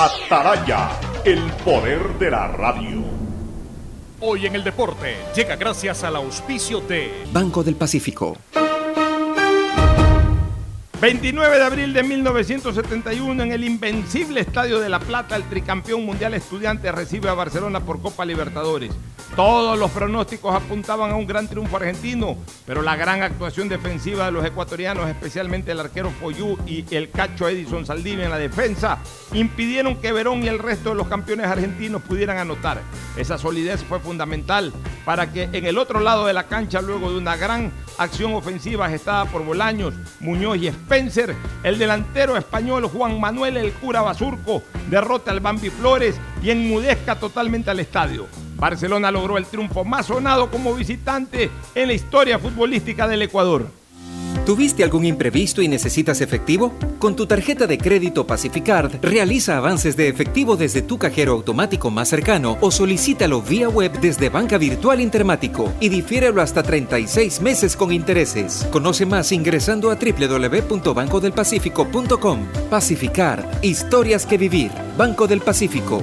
Ataraya, el poder de la radio. Hoy en el deporte llega gracias al auspicio de Banco del Pacífico. 29 de abril de 1971 en el invencible Estadio de La Plata, el tricampeón mundial estudiante recibe a Barcelona por Copa Libertadores. Todos los pronósticos apuntaban a un gran triunfo argentino, pero la gran actuación defensiva de los ecuatorianos, especialmente el arquero Foyú y el cacho Edison Saldivia en la defensa, impidieron que Verón y el resto de los campeones argentinos pudieran anotar. Esa solidez fue fundamental para que en el otro lado de la cancha, luego de una gran acción ofensiva gestada por Bolaños, Muñoz y Spencer, el delantero español Juan Manuel El Cura Basurco derrota al Bambi Flores y enmudezca totalmente al estadio. Barcelona logró el triunfo más sonado como visitante en la historia futbolística del Ecuador. ¿Tuviste algún imprevisto y necesitas efectivo? Con tu tarjeta de crédito Pacificard, realiza avances de efectivo desde tu cajero automático más cercano o solicítalo vía web desde Banca Virtual Intermático y difiérelo hasta 36 meses con intereses. Conoce más ingresando a www.bancodelpacifico.com. Pacificard, historias que vivir. Banco del Pacífico.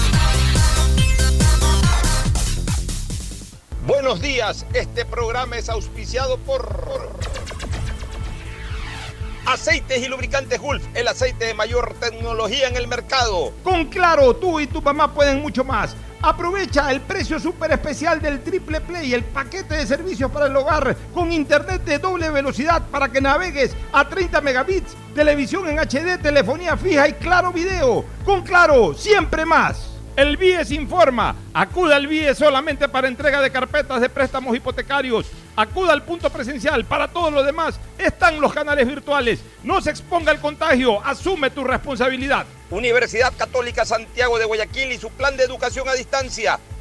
Buenos días, este programa es auspiciado por Aceites y lubricantes Gulf, el aceite de mayor tecnología en el mercado. Con Claro, tú y tu mamá pueden mucho más. Aprovecha el precio súper especial del Triple Play, el paquete de servicios para el hogar con internet de doble velocidad para que navegues a 30 megabits, televisión en HD, telefonía fija y claro video. Con Claro, siempre más. El BIES informa. Acuda al BIES solamente para entrega de carpetas de préstamos hipotecarios. Acuda al punto presencial. Para todo lo demás están los canales virtuales. No se exponga al contagio. Asume tu responsabilidad. Universidad Católica Santiago de Guayaquil y su plan de educación a distancia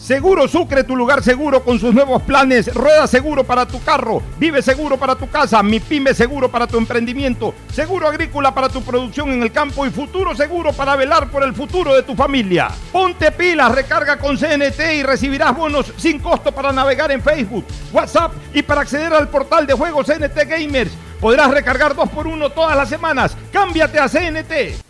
Seguro Sucre, tu lugar seguro con sus nuevos planes. Rueda seguro para tu carro, vive seguro para tu casa, mi pyme seguro para tu emprendimiento, seguro agrícola para tu producción en el campo y futuro seguro para velar por el futuro de tu familia. Ponte pilas, recarga con CNT y recibirás bonos sin costo para navegar en Facebook, WhatsApp y para acceder al portal de juegos CNT Gamers. Podrás recargar dos por uno todas las semanas. Cámbiate a CNT.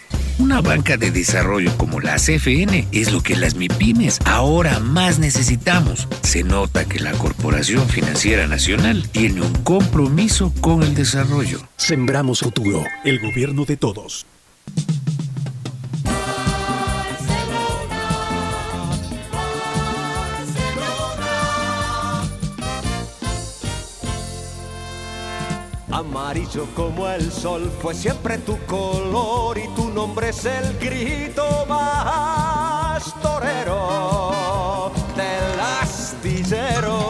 Una banca de desarrollo como la CFN es lo que las MIPIMES ahora más necesitamos. Se nota que la Corporación Financiera Nacional tiene un compromiso con el desarrollo. Sembramos futuro, el gobierno de todos. Amarillo como el sol fue siempre tu color y tu nombre es el grito más torero del astillero.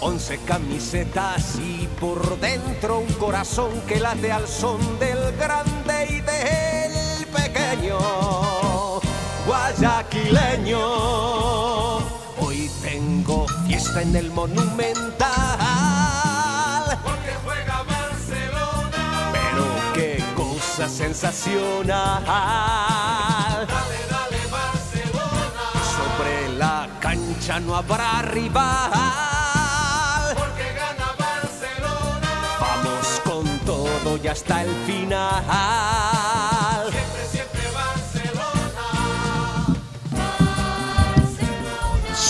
Once camisetas y por dentro un corazón que late al son del grande y del pequeño guayaquileño. Hoy tengo fiesta en el monumental sensacional. Dale, dale, Barcelona. Sobre la cancha no habrá rival. Porque gana Barcelona. Vamos con todo y hasta el final.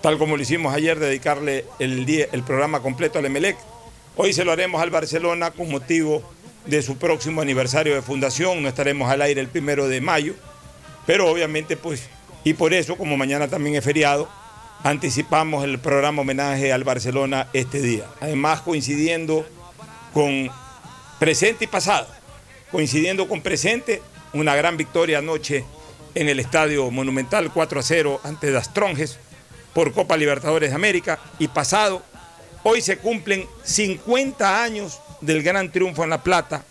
tal como lo hicimos ayer, dedicarle el, día, el programa completo al Emelec. Hoy se lo haremos al Barcelona con motivo de su próximo aniversario de fundación. No estaremos al aire el primero de mayo, pero obviamente, pues, y por eso, como mañana también es feriado, anticipamos el programa homenaje al Barcelona este día. Además, coincidiendo con presente y pasado, coincidiendo con presente, una gran victoria anoche en el Estadio Monumental 4 a 0 ante las Tronjes por Copa Libertadores de América y pasado, hoy se cumplen 50 años del gran triunfo en La Plata.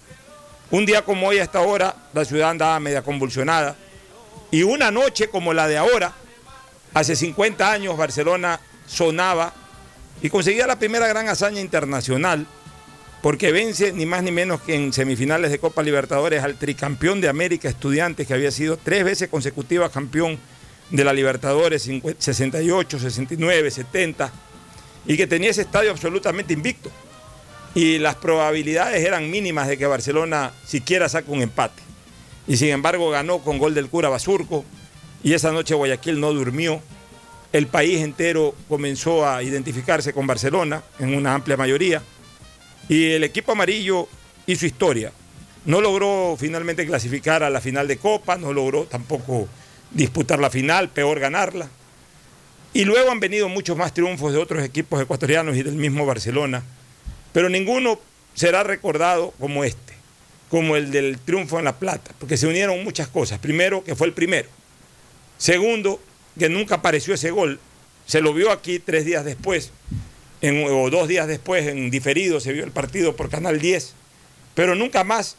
Un día como hoy a esta hora, la ciudad andaba media convulsionada. Y una noche como la de ahora, hace 50 años Barcelona sonaba y conseguía la primera gran hazaña internacional porque vence ni más ni menos que en semifinales de Copa Libertadores al tricampeón de América Estudiantes que había sido tres veces consecutiva campeón de la Libertadores 68, 69, 70, y que tenía ese estadio absolutamente invicto. Y las probabilidades eran mínimas de que Barcelona siquiera saque un empate. Y sin embargo ganó con gol del cura Basurco, y esa noche Guayaquil no durmió. El país entero comenzó a identificarse con Barcelona en una amplia mayoría. Y el equipo amarillo hizo historia. No logró finalmente clasificar a la final de Copa, no logró tampoco disputar la final, peor ganarla. Y luego han venido muchos más triunfos de otros equipos ecuatorianos y del mismo Barcelona, pero ninguno será recordado como este, como el del triunfo en La Plata, porque se unieron muchas cosas. Primero, que fue el primero. Segundo, que nunca apareció ese gol. Se lo vio aquí tres días después, en, o dos días después, en diferido, se vio el partido por Canal 10, pero nunca más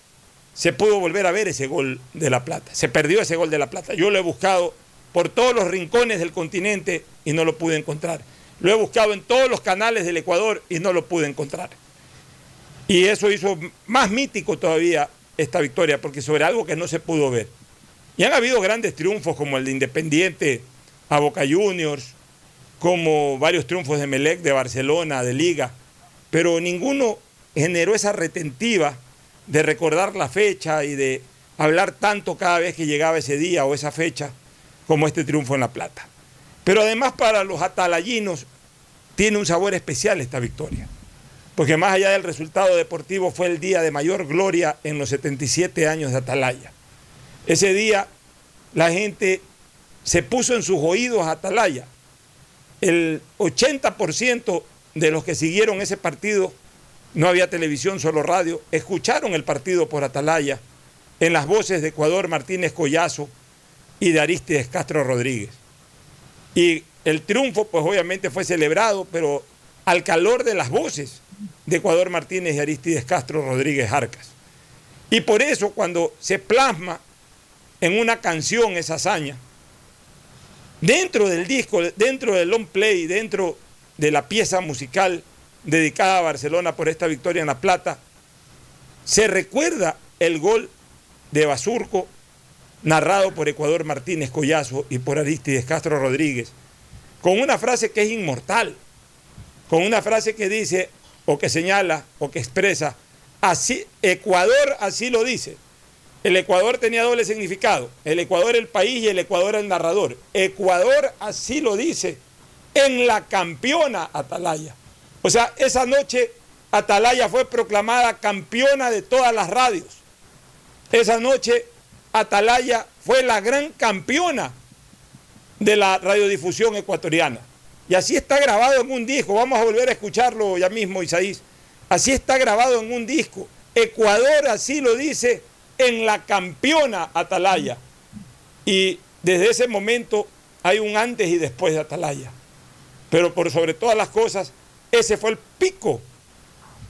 se pudo volver a ver ese gol de La Plata. Se perdió ese gol de La Plata. Yo lo he buscado por todos los rincones del continente y no lo pude encontrar. Lo he buscado en todos los canales del Ecuador y no lo pude encontrar. Y eso hizo más mítico todavía esta victoria, porque sobre algo que no se pudo ver. Y han habido grandes triunfos como el de Independiente a Boca Juniors, como varios triunfos de Melec, de Barcelona, de Liga, pero ninguno generó esa retentiva de recordar la fecha y de hablar tanto cada vez que llegaba ese día o esa fecha como este triunfo en La Plata. Pero además para los atalayinos tiene un sabor especial esta victoria, porque más allá del resultado deportivo fue el día de mayor gloria en los 77 años de Atalaya. Ese día la gente se puso en sus oídos a Atalaya. El 80% de los que siguieron ese partido no había televisión, solo radio, escucharon el partido por Atalaya en las voces de Ecuador Martínez Collazo y de Aristides Castro Rodríguez. Y el triunfo, pues obviamente fue celebrado, pero al calor de las voces de Ecuador Martínez y Aristides Castro Rodríguez Arcas. Y por eso cuando se plasma en una canción esa hazaña, dentro del disco, dentro del long play, dentro de la pieza musical, dedicada a Barcelona por esta victoria en La Plata, se recuerda el gol de Basurco narrado por Ecuador Martínez Collazo y por Aristides Castro Rodríguez, con una frase que es inmortal, con una frase que dice o que señala o que expresa, así Ecuador así lo dice. El Ecuador tenía doble significado, el Ecuador el país y el Ecuador el narrador. Ecuador así lo dice en la campeona Atalaya. O sea, esa noche Atalaya fue proclamada campeona de todas las radios. Esa noche Atalaya fue la gran campeona de la radiodifusión ecuatoriana. Y así está grabado en un disco. Vamos a volver a escucharlo ya mismo, Isaís. Así está grabado en un disco. Ecuador así lo dice en la campeona Atalaya. Y desde ese momento hay un antes y después de Atalaya. Pero por sobre todas las cosas, ese fue el pico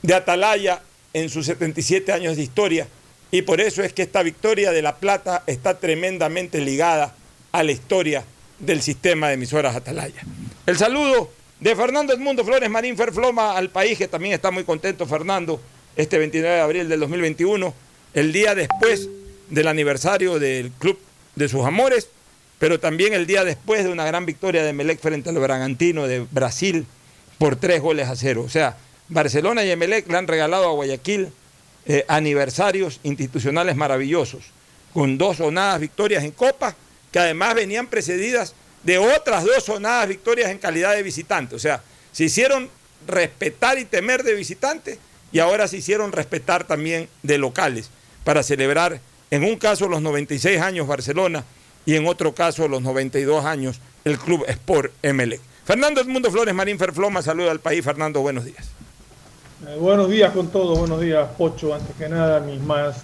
de Atalaya en sus 77 años de historia. Y por eso es que esta victoria de La Plata está tremendamente ligada a la historia del sistema de emisoras Atalaya. El saludo de Fernando Edmundo Flores Marín Ferfloma al país, que también está muy contento Fernando, este 29 de abril del 2021, el día después del aniversario del Club de sus Amores, pero también el día después de una gran victoria de Melec frente al Bragantino de Brasil por tres goles a cero. O sea, Barcelona y Emelec le han regalado a Guayaquil eh, aniversarios institucionales maravillosos, con dos sonadas victorias en Copa, que además venían precedidas de otras dos sonadas victorias en calidad de visitante. O sea, se hicieron respetar y temer de visitantes y ahora se hicieron respetar también de locales para celebrar en un caso los 96 años Barcelona y en otro caso los 92 años el Club Sport Emelec. Fernando Edmundo Flores Marín Ferfloma, saluda al país. Fernando, buenos días. Eh, buenos días con todos, buenos días Pocho. Antes que nada, mis más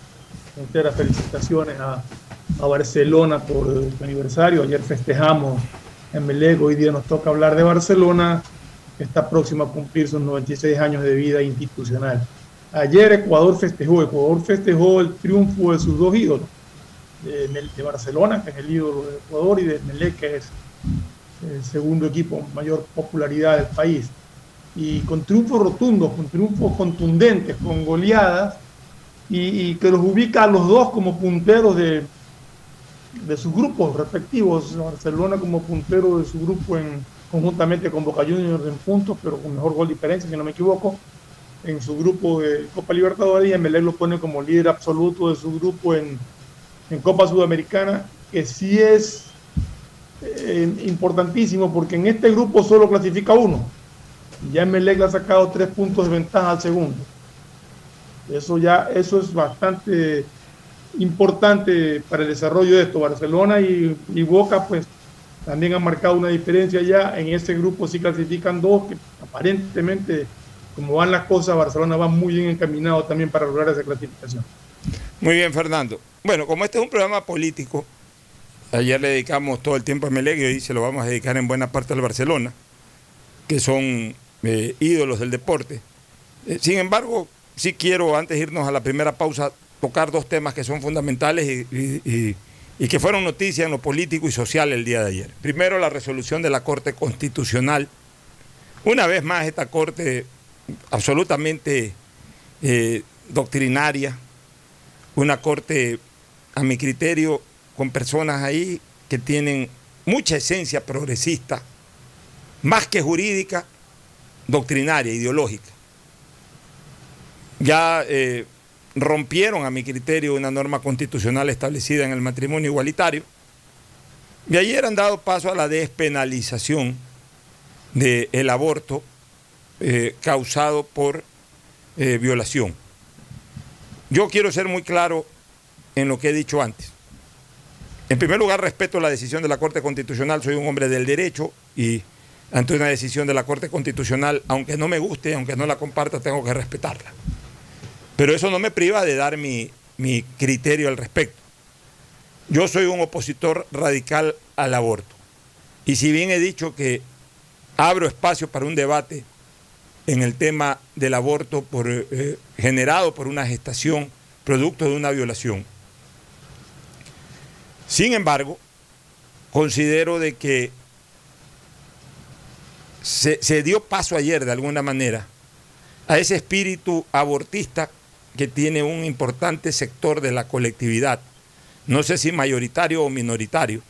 enteras felicitaciones a, Barcelona por su aniversario. Ayer festejamos en Melec, hoy día nos toca hablar de Barcelona, que está próximo a cumplir sus 96 años de vida institucional. Ayer Ecuador festejó, Ecuador festejó el triunfo de sus dos ídolos, de, Barcelona, que es el ídolo de Ecuador, y de Melec, que es el segundo equipo mayor popularidad del país. Y con triunfos rotundos, con triunfos contundentes, con goleadas, y, que los ubica a los dos como punteros de, de sus grupos respectivos. Barcelona como puntero de su grupo en, conjuntamente con Boca Juniors en puntos, pero con mejor gol diferencia, si no me equivoco en su grupo de Copa Libertadores y Emelec lo pone como líder absoluto de su grupo en, Copa Sudamericana, que sí es eh, importantísimo porque en este grupo solo clasifica uno. Ya Emelec le ha sacado tres puntos de ventaja al segundo. Eso ya, eso es bastante importante para el desarrollo de esto. Barcelona y, y Boca, pues también han marcado una diferencia ya. En este grupo sí clasifican dos, que aparentemente como van las cosas, Barcelona va muy bien encaminado también para lograr esa clasificación. Muy bien, Fernando. Bueno, como este es un programa político, ayer le dedicamos todo el tiempo a Melec y se lo vamos a dedicar en buena parte al Barcelona, que son eh, ídolos del deporte. Eh, sin embargo, sí quiero, antes de irnos a la primera pausa, tocar dos temas que son fundamentales y, y que fueron noticia en lo político y social el día de ayer. Primero, la resolución de la Corte Constitucional. Una vez más, esta Corte absolutamente eh, doctrinaria, una corte, a mi criterio, con personas ahí que tienen mucha esencia progresista, más que jurídica, doctrinaria, ideológica. Ya eh, rompieron, a mi criterio, una norma constitucional establecida en el matrimonio igualitario. Y ayer han dado paso a la despenalización del aborto eh, causado por eh, violación. Yo quiero ser muy claro en lo que he dicho antes. En primer lugar, respeto la decisión de la Corte Constitucional, soy un hombre del derecho y ante una decisión de la Corte Constitucional, aunque no me guste, aunque no la comparta, tengo que respetarla. Pero eso no me priva de dar mi, mi criterio al respecto. Yo soy un opositor radical al aborto. Y si bien he dicho que abro espacio para un debate en el tema del aborto por, eh, generado por una gestación producto de una violación. Sin embargo, considero de que se, dio paso ayer de alguna manera a ese espíritu abortista que tiene un importante sector de la colectividad, no sé si mayoritario o minoritario,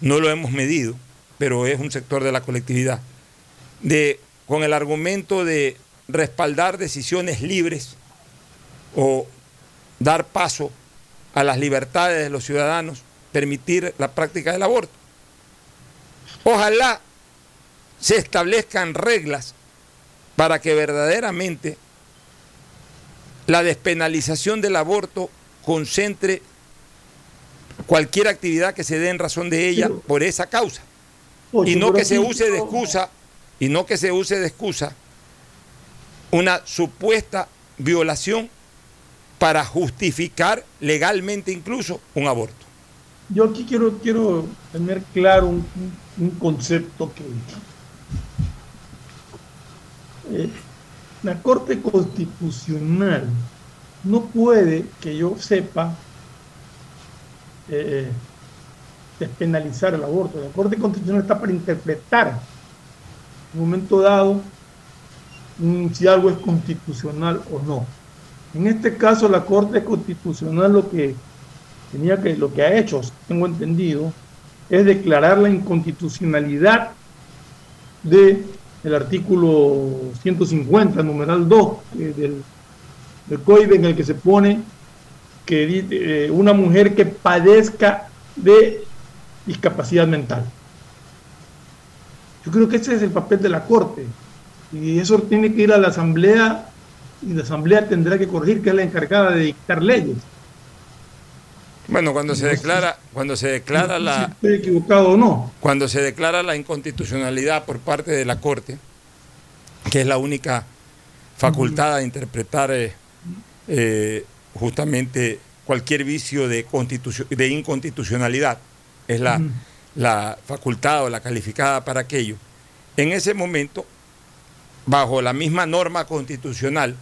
no lo hemos medido, pero es un sector de la colectividad, de con el argumento de respaldar decisiones libres o dar paso a las libertades de los ciudadanos, permitir la práctica del aborto. Ojalá se establezcan reglas para que verdaderamente la despenalización del aborto concentre cualquier actividad que se dé en razón de ella por esa causa. Y no que se use de excusa, y no que se use de excusa una supuesta violación para justificar legalmente incluso un aborto. Yo aquí quiero, quiero tener claro un, un- concepto que eh, la Corte Constitucional no puede, que yo sepa, eh, despenalizar el aborto. La Corte Constitucional está para interpretar en un momento dado mm, si algo es constitucional o no. En este caso, la Corte Constitucional lo que tenía que, lo que ha hecho, tengo entendido, es declarar la inconstitucionalidad de el artículo 150, numeral 2 eh, del, del código en el que se pone que eh, una mujer que padezca de discapacidad mental. Yo creo que ese es el papel de la Corte y eso tiene que ir a la Asamblea y la Asamblea tendrá que corregir, que es la encargada de dictar leyes. Bueno, cuando se declara, cuando se declara si la, estoy equivocado o no. cuando se declara la inconstitucionalidad por parte de la Corte, que es la única facultad de interpretar eh, eh, justamente cualquier vicio de, de inconstitucionalidad, es la, la facultad o la calificada para aquello. En ese momento, bajo la misma norma constitucional,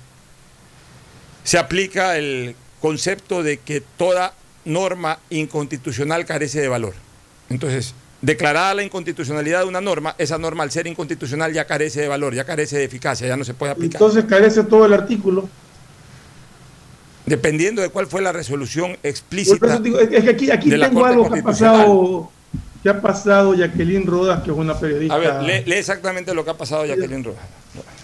se aplica el concepto de que toda norma inconstitucional carece de valor. Entonces, declarada la inconstitucionalidad de una norma, esa norma al ser inconstitucional ya carece de valor, ya carece de eficacia, ya no se puede aplicar. Entonces carece todo el artículo. Dependiendo de cuál fue la resolución Por explícita. eso digo, es que aquí, aquí tengo algo que ha pasado, que ha pasado Jacqueline Rodas, que es una periodista. A ver, lee, lee exactamente lo que ha pasado Jacqueline Rojas.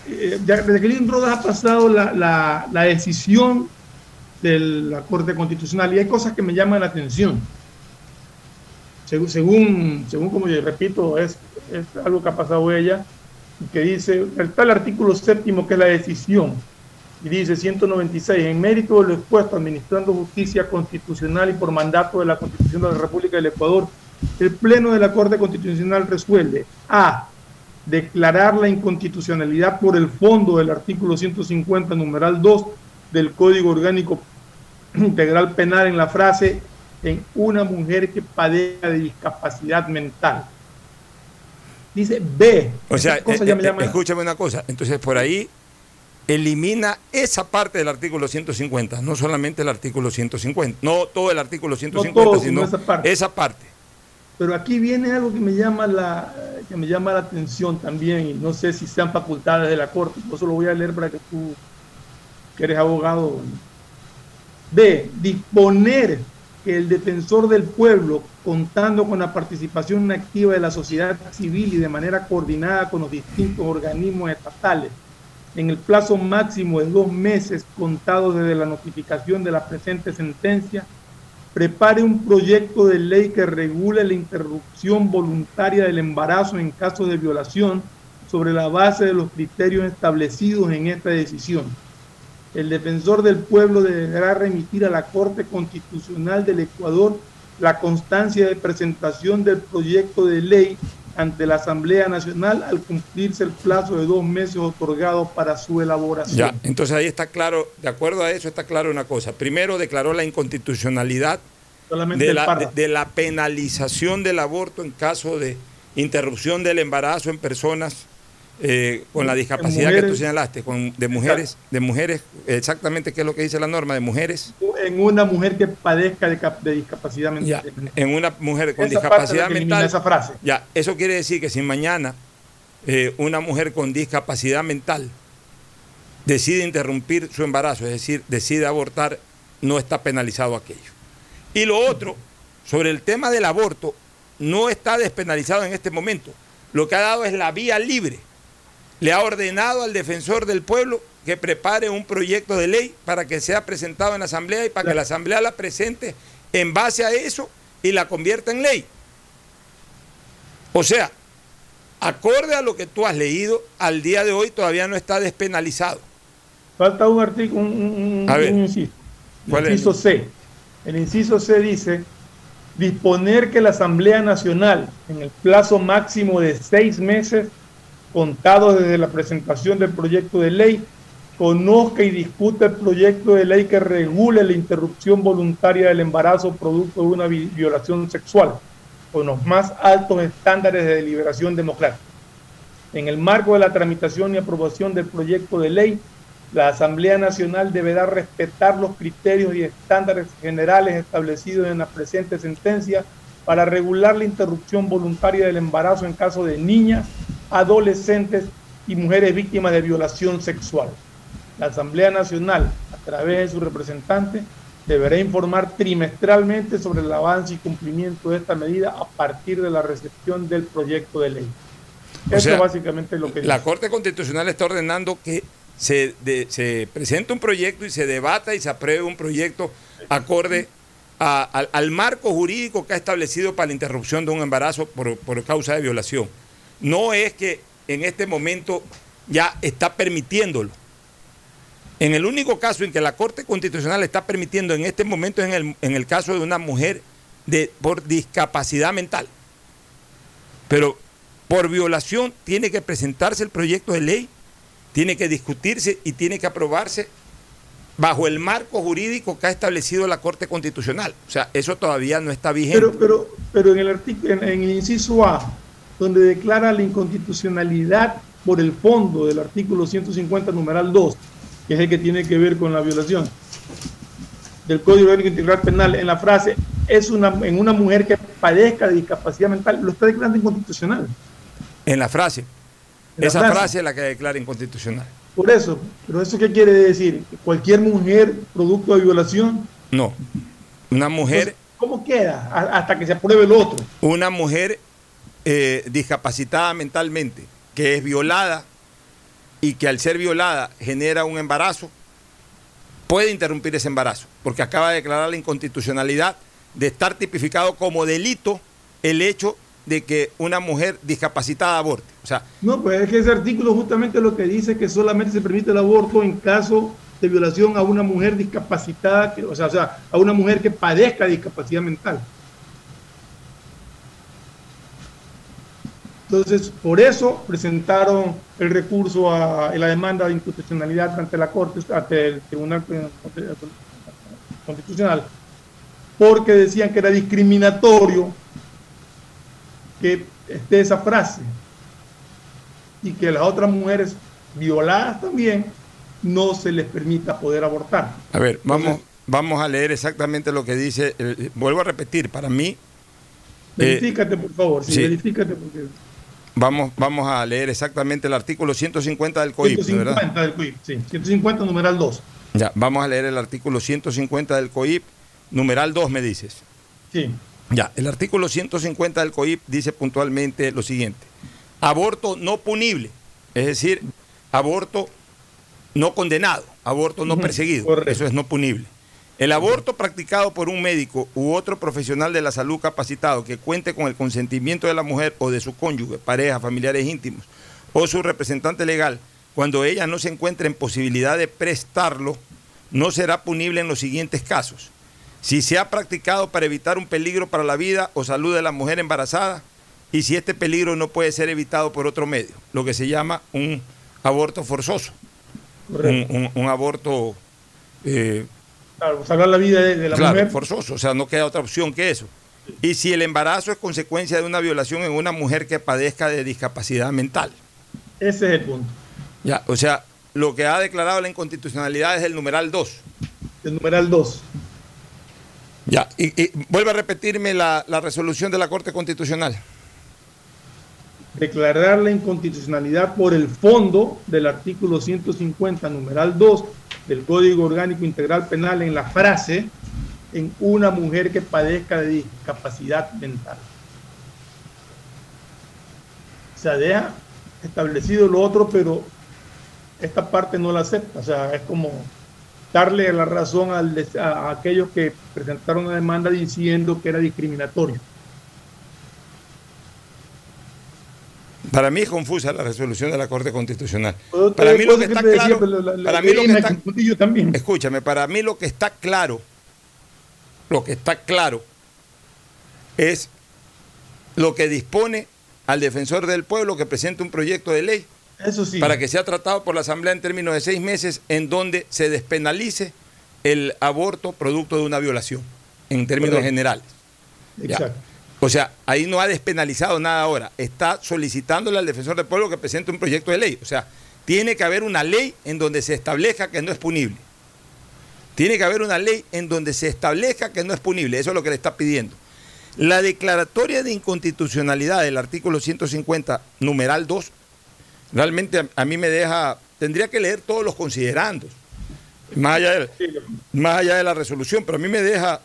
Eh, Jacqueline Rodas ha pasado la, la- la decisión de la Corte Constitucional y hay cosas que me llaman la atención. Según, según, según como yo repito, es, es algo que ha pasado ella, que dice, el artículo séptimo que es la decisión, y dice 196, en mérito de lo expuesto, administrando justicia constitucional y por mandato de la Constitución de la República del Ecuador, el Pleno de la Corte Constitucional resuelve A. Declarar la inconstitucionalidad por el fondo del artículo 150, numeral 2 del Código Orgánico Integral Penal en la frase en una mujer que padezca de discapacidad mental. Dice B. O sea, eh, ya me eh, escúchame una cosa. Entonces, por ahí elimina esa parte del artículo 150, no solamente el artículo 150, no todo el artículo 150, todo, sino sino esa parte. esa parte. Pero aquí viene algo que me llama la que me llama la atención también y no sé si sean facultades de la corte, por eso lo voy a leer para que tú que eres abogado B. Disponer que el defensor del pueblo, contando con la participación activa de la sociedad civil y de manera coordinada con los distintos organismos estatales, en el plazo máximo de dos meses contados desde la notificación de la presente sentencia, prepare un proyecto de ley que regule la interrupción voluntaria del embarazo en caso de violación sobre la base de los criterios establecidos en esta decisión. El defensor del pueblo deberá remitir a la Corte Constitucional del Ecuador la constancia de presentación del proyecto de ley ante la Asamblea Nacional al cumplirse el plazo de dos meses otorgado para su elaboración. Ya, entonces ahí está claro, de acuerdo a eso está claro una cosa. Primero declaró la inconstitucionalidad de la, de la penalización del aborto en caso de interrupción del embarazo en personas eh, con la discapacidad que tú señalaste, con, de mujeres, de mujeres, exactamente qué es lo que dice la norma, de mujeres en una mujer que padezca de, cap- de discapacidad Ya, mental. en una mujer con Esa discapacidad mental. esa frase. Ya, eso quiere decir que si mañana eh, una mujer con discapacidad mental decide interrumpir su embarazo, es decir, decide abortar, no está penalizado aquello. Y lo otro, sobre el tema del aborto, no está despenalizado en este momento. Lo que ha dado es la vía libre. Le ha ordenado al defensor del pueblo que prepare un proyecto de ley para que sea presentado en la Asamblea y para que la Asamblea la presente en base a eso y la convierta en ley. O sea, acorde a lo que tú has leído, al día de hoy todavía no está despenalizado. Falta un artículo, un, un, A ver. un inciso. El ¿Cuál es? inciso C. El inciso C dice disponer que la Asamblea Nacional, en el plazo máximo de seis meses, contados desde la presentación del proyecto de ley, conozca y discuta el proyecto de ley que regule la interrupción voluntaria del embarazo producto de una vi- violación sexual, con los más altos estándares de deliberación democrática. En el marco de la tramitación y aprobación del proyecto de ley, la Asamblea Nacional deberá respetar los criterios y estándares generales establecidos en la presente sentencia para regular la interrupción voluntaria del embarazo en caso de niñas, adolescentes y mujeres víctimas de violación sexual. La Asamblea Nacional, a través de su representante, deberá informar trimestralmente sobre el avance y cumplimiento de esta medida a partir de la recepción del proyecto de ley. O Eso sea, es básicamente lo que La dice. Corte Constitucional está ordenando que se, de- se presente un proyecto y se debata y se apruebe un proyecto acorde a- al, al marco jurídico que ha establecido para la interrupción de un embarazo por, por causa de violación. No es que en este momento ya está permitiéndolo. En el único caso en que la Corte Constitucional está permitiendo en este momento es en el, en el caso de una mujer de, por discapacidad mental. Pero por violación tiene que presentarse el proyecto de ley, tiene que discutirse y tiene que aprobarse bajo el marco jurídico que ha establecido la Corte Constitucional. O sea, eso todavía no está vigente. Pero, pero, pero en el en, en el inciso A, donde declara la inconstitucionalidad por el fondo del artículo 150, numeral 2, que es el que tiene que ver con la violación del Código Orgánico Integral Penal, en la frase es una, en una mujer que padezca de discapacidad mental, lo está declarando inconstitucional. En la frase. En la Esa frase. frase es la que declara inconstitucional. Por eso, pero eso qué quiere decir? ¿Que cualquier mujer producto de violación, No. Una mujer, ¿cómo queda? Hasta que se apruebe el otro. una mujer eh, discapacitada mentalmente, que es violada y que al ser violada genera un embarazo, puede interrumpir ese embarazo, porque acaba de declarar la inconstitucionalidad de estar tipificado como delito el hecho de que una mujer discapacitada aborte. O sea, No, pues es que ese artículo justamente lo que dice que solamente se permite el aborto en caso de violación a una mujer discapacitada, que- o, sea, o sea, a una mujer que padezca discapacidad mental. Entonces, por eso presentaron el recurso a, la demanda de inconstitucionalidad ante la Corte, ante el Tribunal Constitucional, porque decían que era discriminatorio que esté esa frase y que las otras mujeres violadas también no se les permita poder abortar. a ver, vamos, vamos a leer exactamente lo que dice. eh, vuelvo a repetir, para mí, eh, Verifícate, por favor, sí, sí. verifícate porque vamos, vamos a leer exactamente el artículo 150 del COIP, ¿de ¿verdad? 150 del COIP, sí, 150 numeral 2. Ya, vamos a leer el artículo 150 del COIP, numeral 2 me dices. Sí. Ya, el artículo 150 del COIP dice puntualmente lo siguiente. Aborto no punible, es decir, aborto no condenado, aborto no perseguido, correcto. eso es no punible. El aborto practicado por un médico u otro profesional de la salud capacitado que cuente con el consentimiento de la mujer o de su cónyuge, pareja, familiares íntimos o su representante legal, cuando ella no se encuentre en posibilidad de prestarlo, no será punible en los siguientes casos. Si se ha practicado para evitar un peligro para la vida o salud de la mujer embarazada y si este peligro no puede ser evitado por otro medio, lo que se llama un aborto forzoso, un, Correcto. un- un aborto eh, Claro, salvar la vida de, de la claro, mujer. forzoso, o sea, no queda otra opción que eso. Y si el embarazo es consecuencia de una violación en una mujer que padezca de discapacidad mental. Ese es el punto. Ya, o sea, lo que ha declarado la inconstitucionalidad es el numeral 2. El numeral 2. Ya, y, y vuelve a repetirme la, la resolución de la Corte Constitucional. declarar la inconstitucionalidad por el fondo del artículo 150, numeral 2 del Código Orgánico Integral Penal en la frase en una mujer que padezca de discapacidad mental. O sea, deja establecido lo otro, pero esta parte no la acepta. O sea, es como darle la razón a aquellos que presentaron una demanda diciendo que era discriminatorio. Para mí es confusa la resolución de la Corte Constitucional. Para mí lo que está claro, para mí lo que está, escúchame, para mí lo que está claro, lo que está claro es lo que dispone al defensor del pueblo que presente un proyecto de ley Eso sí. para que sea tratado por la Asamblea en términos de seis meses en donde se despenalice el aborto producto de una violación, en términos Correcto. generales. Ya. O sea, ahí no ha despenalizado nada ahora. Está solicitándole al defensor del pueblo que presente un proyecto de ley. O sea, tiene que haber una ley en donde se establezca que no es punible. Tiene que haber una ley en donde se establezca que no es punible. Eso es lo que le está pidiendo. La declaratoria de inconstitucionalidad del artículo 150, numeral 2, realmente a, a mí me deja, tendría que leer todos los considerandos, más allá de, más allá de la resolución, pero a mí me deja,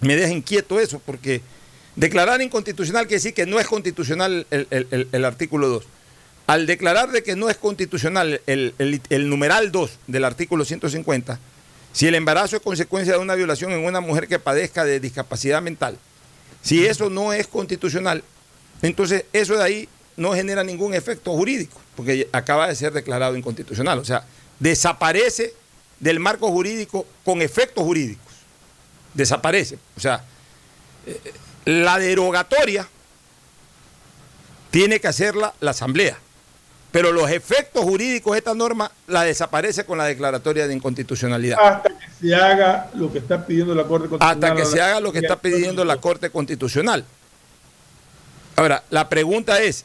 me deja inquieto eso, porque declarar inconstitucional quiere decir que no es constitucional el, artículo 2. Al declarar de que no es constitucional el numeral 2 del artículo 150, si el embarazo es consecuencia de una violación en una mujer que padezca de discapacidad mental, si eso no es constitucional, entonces eso de ahí no genera ningún efecto jurídico, porque acaba de ser declarado inconstitucional. O sea, desaparece del marco jurídico con efectos jurídicos. Desaparece. O sea, eh, la derogatoria tiene que hacerla la Asamblea. Pero los efectos jurídicos de esta norma la desaparece con la declaratoria de inconstitucionalidad. Hasta que se haga lo que está pidiendo la Corte Constitucional. Hasta que se haga lo que está pidiendo la Corte Constitucional. Ahora, la pregunta es,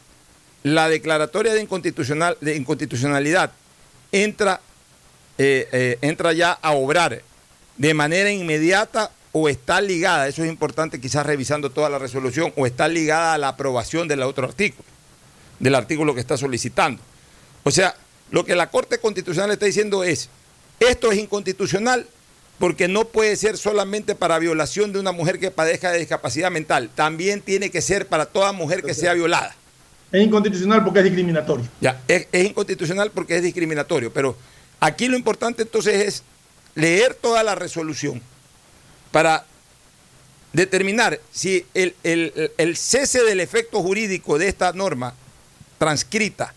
¿la declaratoria de, inconstitucional, de inconstitucionalidad entra, eh, eh, entra ya a obrar de manera inmediata o está ligada, eso es importante quizás revisando toda la resolución, o está ligada a la aprobación del otro artículo, del artículo que está solicitando? O sea, lo que la Corte Constitucional está diciendo es, esto es inconstitucional porque no puede ser solamente para violación de una mujer que padezca de discapacidad mental, también tiene que ser para toda mujer que sea violada. Es inconstitucional porque es discriminatorio. Ya, es, es inconstitucional porque es discriminatorio, pero aquí lo importante entonces es leer toda la resolución para determinar si el, cese del efecto jurídico de esta norma transcrita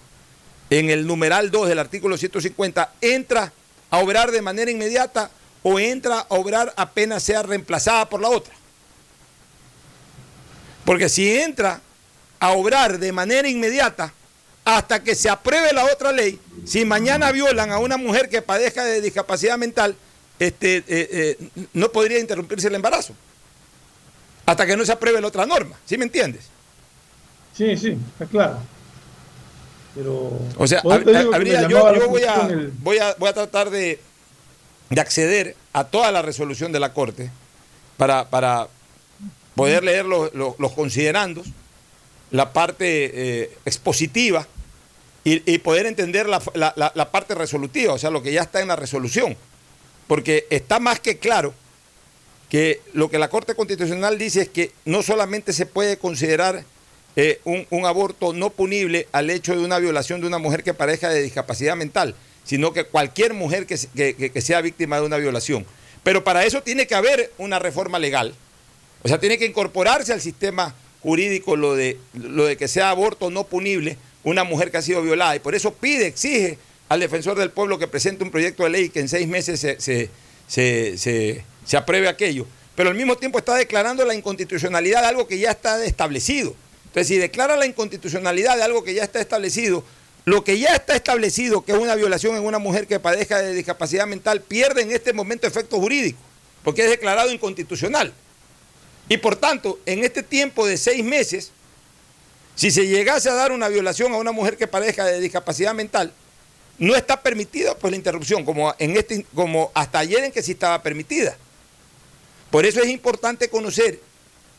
en el numeral 2 del artículo 150 entra a obrar de manera inmediata o entra a obrar apenas sea reemplazada por la otra. Porque si entra a obrar de manera inmediata hasta que se apruebe la otra ley, si mañana violan a una mujer que padezca de discapacidad mental, este, eh, eh, no podría interrumpirse el embarazo. Hasta que no se apruebe la otra norma. ¿Sí me entiendes? Sí, sí, está claro. Pero. O sea, hab- habría- yo, voy, a, el- voy, a, voy a tratar de, de acceder a toda la resolución de la Corte para, para poder leer los, los- los considerandos, la parte eh, expositiva y, y poder entender la, la- la- la parte resolutiva, o sea, lo que ya está en la resolución. Porque está más que claro que lo que la Corte Constitucional dice es que no solamente se puede considerar eh, un, aborto no punible al hecho de una violación de una mujer que parezca de discapacidad mental, sino que cualquier mujer que- que sea víctima de una violación. Pero para eso tiene que haber una reforma legal. O sea, tiene que incorporarse al sistema jurídico lo de, lo de que sea aborto no punible una mujer que ha sido violada. Y por eso pide, exige al defensor del pueblo que presente un proyecto de ley y que en seis meses se, se- se- se- apruebe aquello. Pero al mismo tiempo está declarando la inconstitucionalidad de algo que ya está establecido. Entonces, si declara la inconstitucionalidad de algo que ya está establecido, lo que ya está establecido, que es una violación en una mujer que padezca de discapacidad mental, pierde en este momento efecto jurídico, porque es declarado inconstitucional. Y por tanto, en este tiempo de seis meses, si se llegase a dar una violación a una mujer que padezca de discapacidad mental, no está permitida pues la interrupción, como, en este, como hasta ayer en que sí estaba permitida. Por eso es importante conocer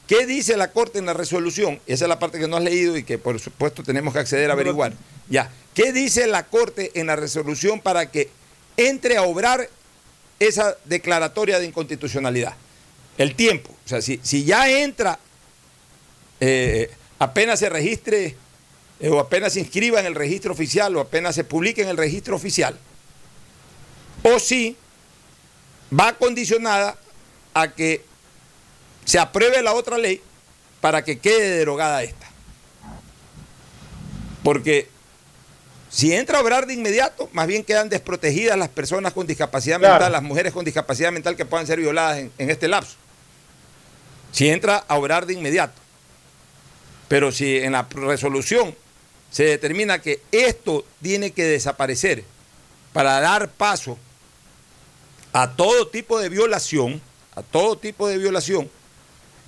qué dice la Corte en la resolución, esa es la parte que no has leído y que por supuesto tenemos que acceder a averiguar. Ya, ¿qué dice la Corte en la resolución para que entre a obrar esa declaratoria de inconstitucionalidad? El tiempo, o sea, si, si ya entra, eh, apenas se registre o apenas se inscriba en el registro oficial o apenas se publique en el registro oficial, o si va condicionada a que se apruebe la otra ley para que quede derogada esta. Porque si entra a obrar de inmediato, más bien quedan desprotegidas las personas con discapacidad mental, las mujeres con discapacidad mental que puedan ser violadas en, en este lapso. Si entra a obrar de inmediato. Pero si en la resolución se determina que esto tiene que desaparecer para dar paso a todo tipo de violación, a todo tipo de violación,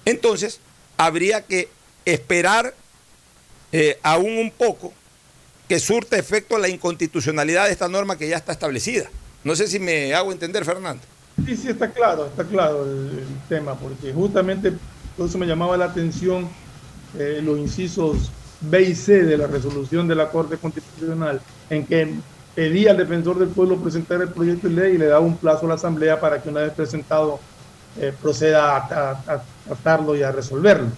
entonces habría que esperar eh, aún un poco que surta efecto la inconstitucionalidad de esta norma que ya está establecida. No sé si me hago entender, Fernando. Sí, sí, está claro, está claro el, tema, porque justamente por eso me llamaba la atención eh, los incisos B y C de la resolución de la Corte Constitucional, en que pedía al defensor del pueblo presentar el proyecto de ley y le daba un plazo a la Asamblea para que una vez presentado eh, proceda a, tratarlo y a resolverlo.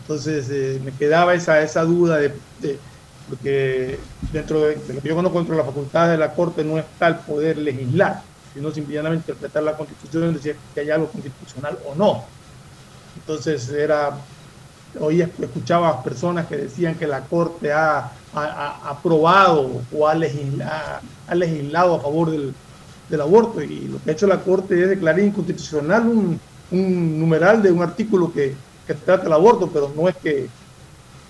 Entonces eh, me quedaba esa, esa duda de, de, porque dentro de, de, lo que yo conozco dentro de la facultad de la Corte no está el poder legislar, sino simplemente interpretar la Constitución y decir que hay algo constitucional o no. Entonces era hoy escuchaba personas que decían que la Corte ha, aprobado o ha legislado, ha legislado a favor del, aborto y lo que ha hecho la Corte es declarar inconstitucional un, un numeral de un artículo que, trata el aborto, pero no es que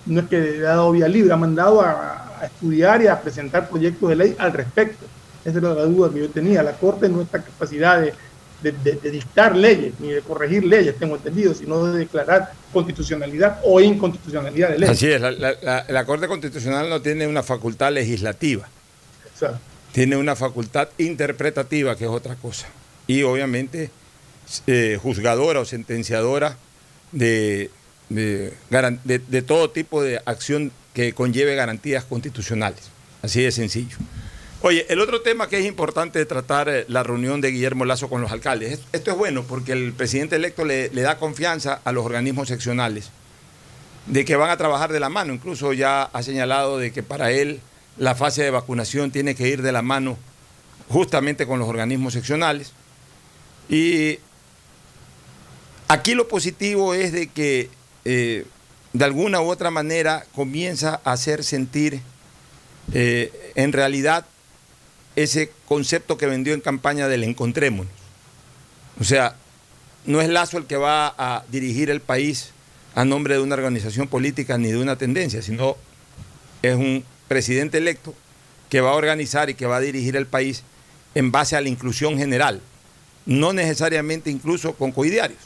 no es que le ha dado vía libre, ha mandado a, a estudiar y a presentar proyectos de ley al respecto. Esa era la duda que yo tenía. La Corte no está capacidad de, de, de, de, dictar leyes ni de corregir leyes, tengo entendido, sino de declarar constitucionalidad o inconstitucionalidad de leyes. Así es, la, la, la Corte Constitucional no tiene una facultad legislativa, Exacto. tiene una facultad interpretativa, que es otra cosa, y obviamente eh, juzgadora o sentenciadora de, de todo tipo de acción que conlleve garantías constitucionales, así de sencillo. Oye, el otro tema que es importante tratar eh, la reunión de Guillermo Lazo con los alcaldes. Esto es bueno porque el presidente electo le, da confianza a los organismos seccionales de que van a trabajar de la mano. Incluso ya ha señalado de que para él la fase de vacunación tiene que ir de la mano justamente con los organismos seccionales. Y aquí lo positivo es de que eh, de alguna u otra manera comienza a hacer sentir eh, en realidad ese concepto que vendió en campaña del encontrémonos. O sea, no es Lazo el que va a dirigir el país a nombre de una organización política ni de una tendencia, sino es un presidente electo que va a organizar y que va a dirigir el país en base a la inclusión general, no necesariamente incluso con coidiarios,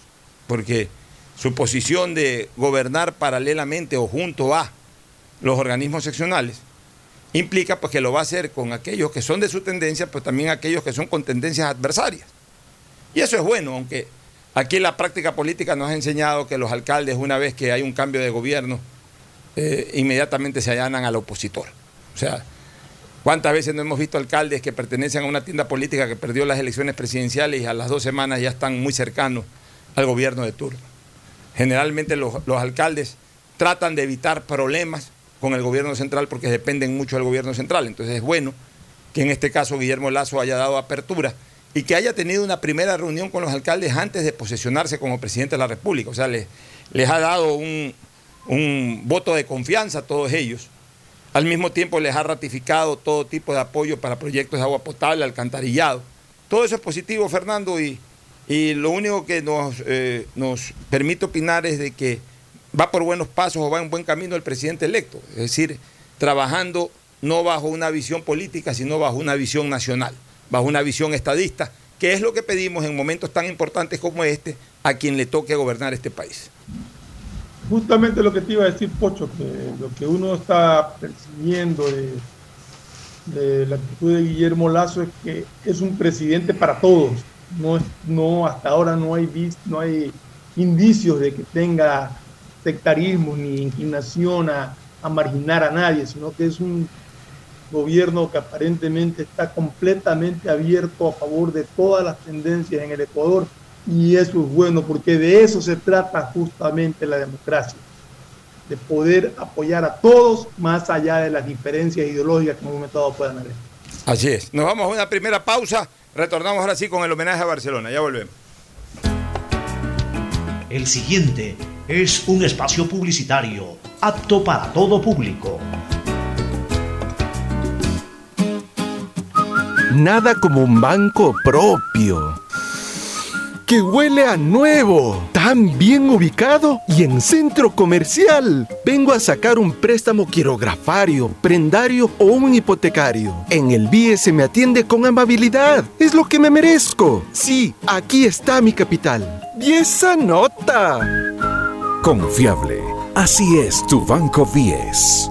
porque su posición de gobernar paralelamente o junto a los organismos seccionales implica pues que lo va a hacer con aquellos que son de su tendencia, pero también aquellos que son con tendencias adversarias. Y eso es bueno, aunque aquí la práctica política nos ha enseñado que los alcaldes, una vez que hay un cambio de gobierno, eh, inmediatamente se allanan al opositor. O sea, ¿cuántas veces no hemos visto alcaldes que pertenecen a una tienda política que perdió las elecciones presidenciales y a las dos semanas ya están muy cercanos al gobierno de turno? Generalmente los, los alcaldes tratan de evitar problemas con el gobierno central porque dependen mucho del gobierno central. Entonces es bueno que en este caso Guillermo Lazo haya dado apertura y que haya tenido una primera reunión con los alcaldes antes de posesionarse como presidente de la República. O sea, les, les ha dado un, un voto de confianza a todos ellos. Al mismo tiempo les ha ratificado todo tipo de apoyo para proyectos de agua potable, alcantarillado. Todo eso es positivo, Fernando, y, y lo único que nos, eh, nos permite opinar es de que va por buenos pasos o va en buen camino el presidente electo. Es decir, trabajando no bajo una visión política, sino bajo una visión nacional, bajo una visión estadista, que es lo que pedimos en momentos tan importantes como este a quien le toque gobernar este país. Justamente lo que te iba a decir, Pocho, que lo que uno está percibiendo de, de la actitud de Guillermo Lazo es que es un presidente para todos. No, no hasta ahora no hay, no hay indicios de que tenga sectarismo ni inclinación a, a, marginar a nadie, sino que es un gobierno que aparentemente está completamente abierto a favor de todas las tendencias en el Ecuador y eso es bueno porque de eso se trata justamente la democracia, de poder apoyar a todos más allá de las diferencias ideológicas que en un momento dado puedan haber. Así es, nos vamos a una primera pausa, retornamos ahora sí con el homenaje a Barcelona, ya volvemos. El siguiente es un espacio publicitario apto para todo público. Nada como un banco propio. Que huele a nuevo, tan bien ubicado y en centro comercial. Vengo a sacar un préstamo quirografario, prendario o un hipotecario. En el BIE se me atiende con amabilidad. Es lo que me merezco. Sí, aquí está mi capital. ¡Y esa nota! Confiable. Así es tu Banco Vies.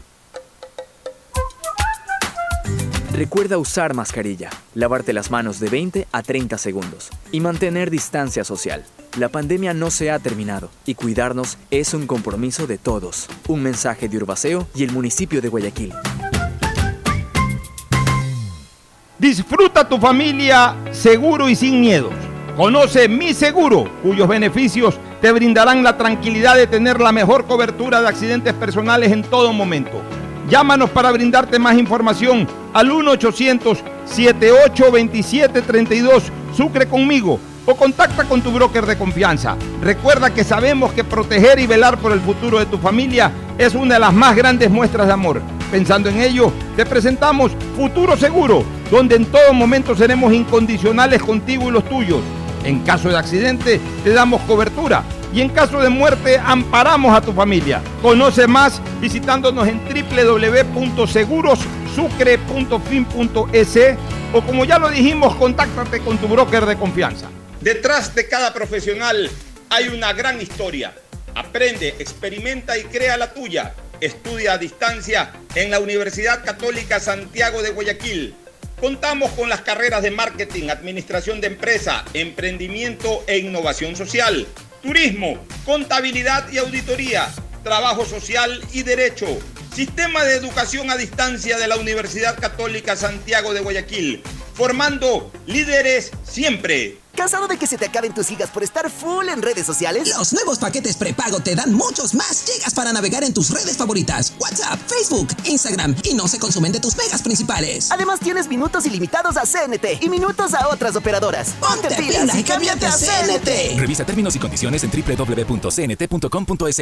Recuerda usar mascarilla, lavarte las manos de 20 a 30 segundos y mantener distancia social. La pandemia no se ha terminado y cuidarnos es un compromiso de todos. Un mensaje de Urbaceo y el municipio de Guayaquil. Disfruta tu familia seguro y sin miedos. Conoce Mi Seguro, cuyos beneficios te brindarán la tranquilidad de tener la mejor cobertura de accidentes personales en todo momento. Llámanos para brindarte más información al 1-800-7827-32 Sucre conmigo o contacta con tu broker de confianza. Recuerda que sabemos que proteger y velar por el futuro de tu familia es una de las más grandes muestras de amor. Pensando en ello, te presentamos Futuro Seguro, donde en todo momento seremos incondicionales contigo y los tuyos. En caso de accidente, te damos cobertura y en caso de muerte amparamos a tu familia. Conoce más visitándonos en www.segurosucre.fin.es o como ya lo dijimos, contáctate con tu broker de confianza. Detrás de cada profesional hay una gran historia. Aprende, experimenta y crea la tuya. Estudia a distancia en la Universidad Católica Santiago de Guayaquil. Contamos con las carreras de marketing, administración de empresa, emprendimiento e innovación social turismo, contabilidad y auditoría, trabajo social y derecho. Sistema de educación a distancia de la Universidad Católica Santiago de Guayaquil, formando líderes siempre. ¿Cansado de que se te acaben tus gigas por estar full en redes sociales? Los nuevos paquetes prepago te dan muchos más gigas para navegar en tus redes favoritas. WhatsApp, Facebook, Instagram y no se consumen de tus megas principales. Además tienes minutos ilimitados a CNT y minutos a otras operadoras. Ponte, pilas y cámbiate a CNT. Revisa términos y condiciones en www.cnt.com.es.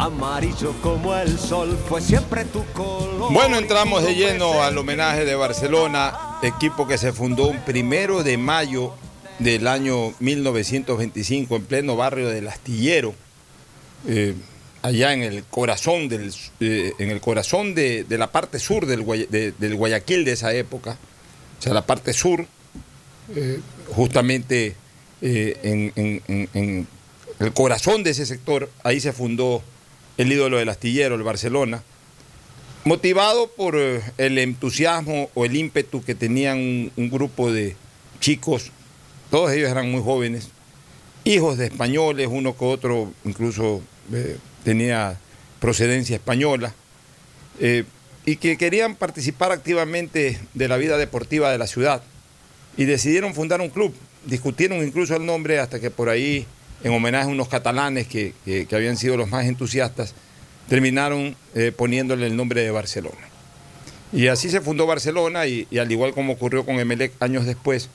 Amarillo como el sol fue siempre tu color. Bueno, entramos de lleno al homenaje de Barcelona, equipo que se fundó un primero de mayo del año 1925 en pleno barrio del Astillero, eh, allá en el corazón, del, eh, en el corazón de, de, la parte sur del, Guay, de, del, Guayaquil de esa época, o sea, la parte sur, eh, justamente en, en, en el corazón de ese sector, ahí se fundó el ídolo del astillero, el Barcelona, motivado por el entusiasmo o el ímpetu que tenían un, un, grupo de chicos, todos ellos eran muy jóvenes, hijos de españoles, uno que otro incluso eh, tenía procedencia española, eh, y que querían participar activamente de la vida deportiva de la ciudad, y decidieron fundar un club, discutieron incluso el nombre hasta que por ahí en homenaje a unos catalanes que, que, habían sido los más entusiastas, terminaron eh, poniéndole el nombre de Barcelona. Y así se fundó Barcelona y, al igual como ocurrió con Emelec años después,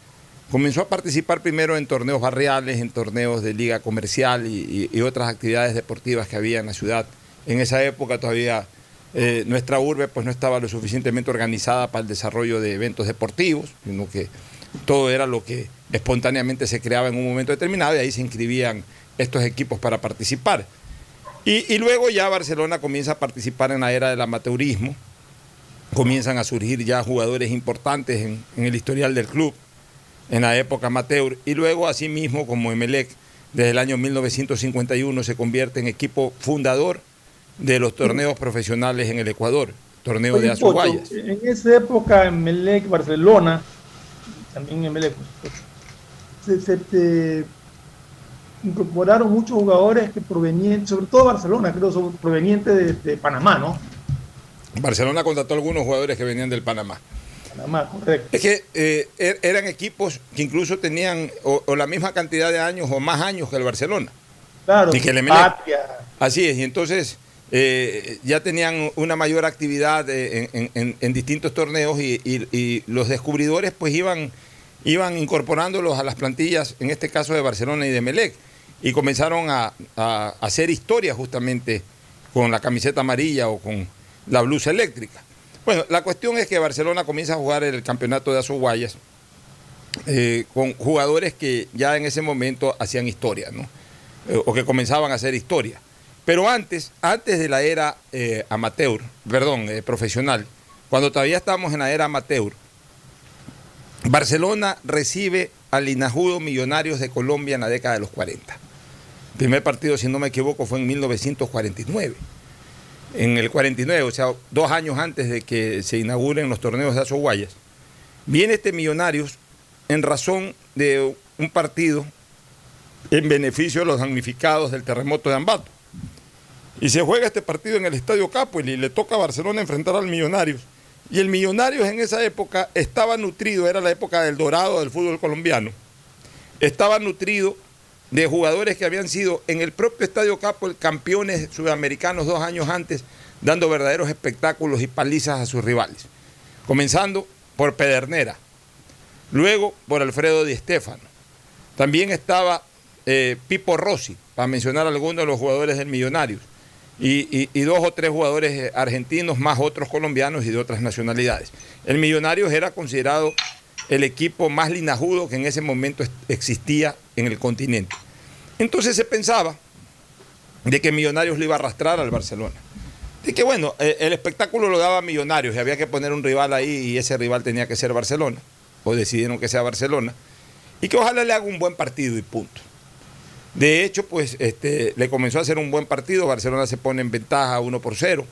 comenzó a participar primero en torneos barriales, en torneos de liga comercial y, y, y otras actividades deportivas que había en la ciudad. En esa época todavía eh, nuestra urbe pues, no estaba lo suficientemente organizada para el desarrollo de eventos deportivos, sino que todo era lo que espontáneamente se creaba en un momento determinado y ahí se inscribían estos equipos para participar. Y, y, luego ya Barcelona comienza a participar en la era del amateurismo, comienzan a surgir ya jugadores importantes en, en, el historial del club, en la época amateur, y luego asimismo como Emelec, desde el año 1951 se convierte en equipo fundador de los torneos profesionales en el Ecuador, torneo Oye, de Azuguayas. En esa época Emelec, Barcelona, también Emelec, se, se, se incorporaron muchos jugadores que provenían, sobre todo Barcelona, creo, provenientes de, de, Panamá, ¿no? Barcelona contrató algunos jugadores que venían del Panamá. Panamá, correcto. Es que eh, er, eran equipos que incluso tenían o, o, la misma cantidad de años o más años que el Barcelona. Claro, y que el patria. Así es, y entonces eh, ya tenían una mayor actividad en, en, en distintos torneos y, y, y los descubridores pues iban, iban incorporándolos a las plantillas, en este caso de Barcelona y de Melec y comenzaron a, hacer historia justamente con la camiseta amarilla o con la blusa eléctrica. Bueno, la cuestión es que Barcelona comienza a jugar el campeonato de Azuguayas eh, con jugadores que ya en ese momento hacían historia, ¿no? Eh, o que comenzaban a hacer historia. Pero antes, antes de la era eh, amateur, perdón, profesional, cuando todavía estábamos en la era amateur, Barcelona recibe al Inajudo Millonarios de Colombia en la década de los 40. El primer partido, si no me equivoco, fue en 1949. En el 49, o sea, dos años antes de que se inauguren los torneos de Azoguayas, viene este Millonarios en razón de un partido en beneficio de los damnificados del terremoto de Ambato. Y se juega este partido en el Estadio Capuel y le toca a Barcelona enfrentar al Millonarios. Y el Millonarios en esa época estaba nutrido, era la época del dorado del fútbol colombiano, estaba nutrido de jugadores que habían sido en el propio Estadio Capuel campeones sudamericanos dos años antes, dando verdaderos espectáculos y palizas a sus rivales. Comenzando por Pedernera, luego por Alfredo Di Stéfano. También estaba eh, Pipo Rossi, para mencionar algunos de los jugadores del Millonarios y, y, dos o tres jugadores eh, argentinos, más otros colombianos y de otras nacionalidades. El Millonarios era considerado el equipo más linajudo que en ese momento existía en el continente. Entonces se pensaba de que Millonarios le iba a arrastrar al Barcelona. De que bueno, eh, el espectáculo lo daba Millonarios y había que poner un rival ahí y ese rival tenía que ser Barcelona, o decidieron que sea Barcelona, y que ojalá le haga un buen partido y punto. De hecho, pues este, le comenzó a hacer un buen partido. Barcelona se pone en ventaja 1 por 0.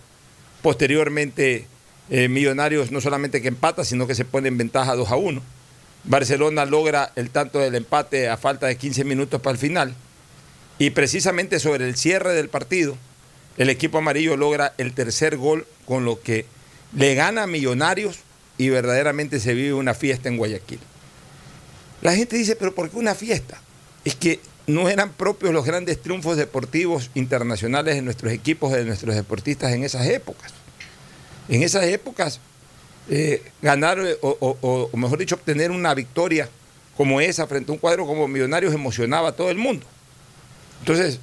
Posteriormente, eh, Millonarios no solamente que empata, sino que se pone en ventaja 2 a 1. Barcelona logra el tanto del empate a falta de 15 minutos para el final. Y precisamente sobre el cierre del partido, el equipo amarillo logra el tercer gol, con lo que le gana a Millonarios y verdaderamente se vive una fiesta en Guayaquil. La gente dice, pero ¿por qué una fiesta? Es que no eran propios los grandes triunfos deportivos internacionales de nuestros equipos, de nuestros deportistas en esas épocas. En esas épocas, eh, ganar, eh, o, mejor dicho, obtener una victoria como esa frente a un cuadro como Millonarios emocionaba a todo el mundo. Entonces,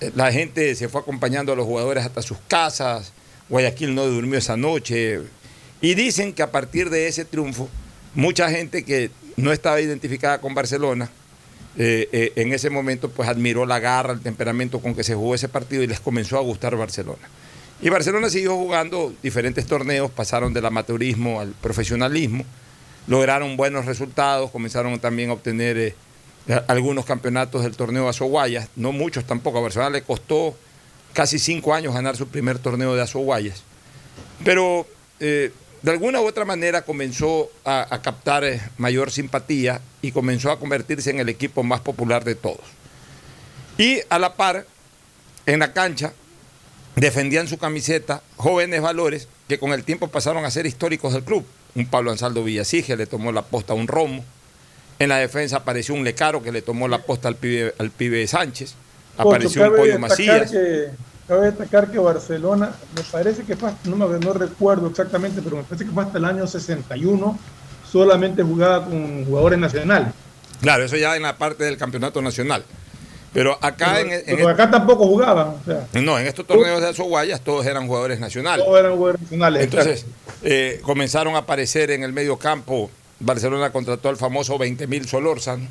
eh, la gente se fue acompañando a los jugadores hasta sus casas, Guayaquil no durmió esa noche, y dicen que a partir de ese triunfo, mucha gente que no estaba identificada con Barcelona, eh, eh, en ese momento pues admiró la garra, el temperamento con que se jugó ese partido y les comenzó a gustar Barcelona. Y Barcelona siguió jugando diferentes torneos, pasaron del amateurismo al profesionalismo, lograron buenos resultados, comenzaron también a obtener eh, algunos campeonatos del torneo de Azoguayas, no muchos tampoco, a Barcelona le costó casi cinco años ganar su primer torneo de Azoguayas. Pero de alguna u otra manera comenzó a, captar eh, mayor simpatía y comenzó a convertirse en el equipo más popular de todos. Y a la par, en la cancha, defendían su camiseta jóvenes valores que con el tiempo pasaron a ser históricos del club. Un Pablo Ansaldo Villasige le tomó la posta a un Romo. En la defensa apareció un Lecaro que le tomó la posta al pibe, al pibe Sánchez. Apareció un Pollo Macías. Cabe destacar que Barcelona, me parece que fue, no, no recuerdo exactamente, pero me parece que fue hasta el año 61, solamente jugaba con jugadores nacionales. Claro, eso ya en la parte del campeonato nacional. Pero acá en, acá tampoco jugaban. no, en estos torneos de Azoguayas todos eran jugadores nacionales. Todos eran jugadores nacionales. Entonces, eh, comenzaron a aparecer en el medio campo. Barcelona contrató al famoso 20.000 Solórzano,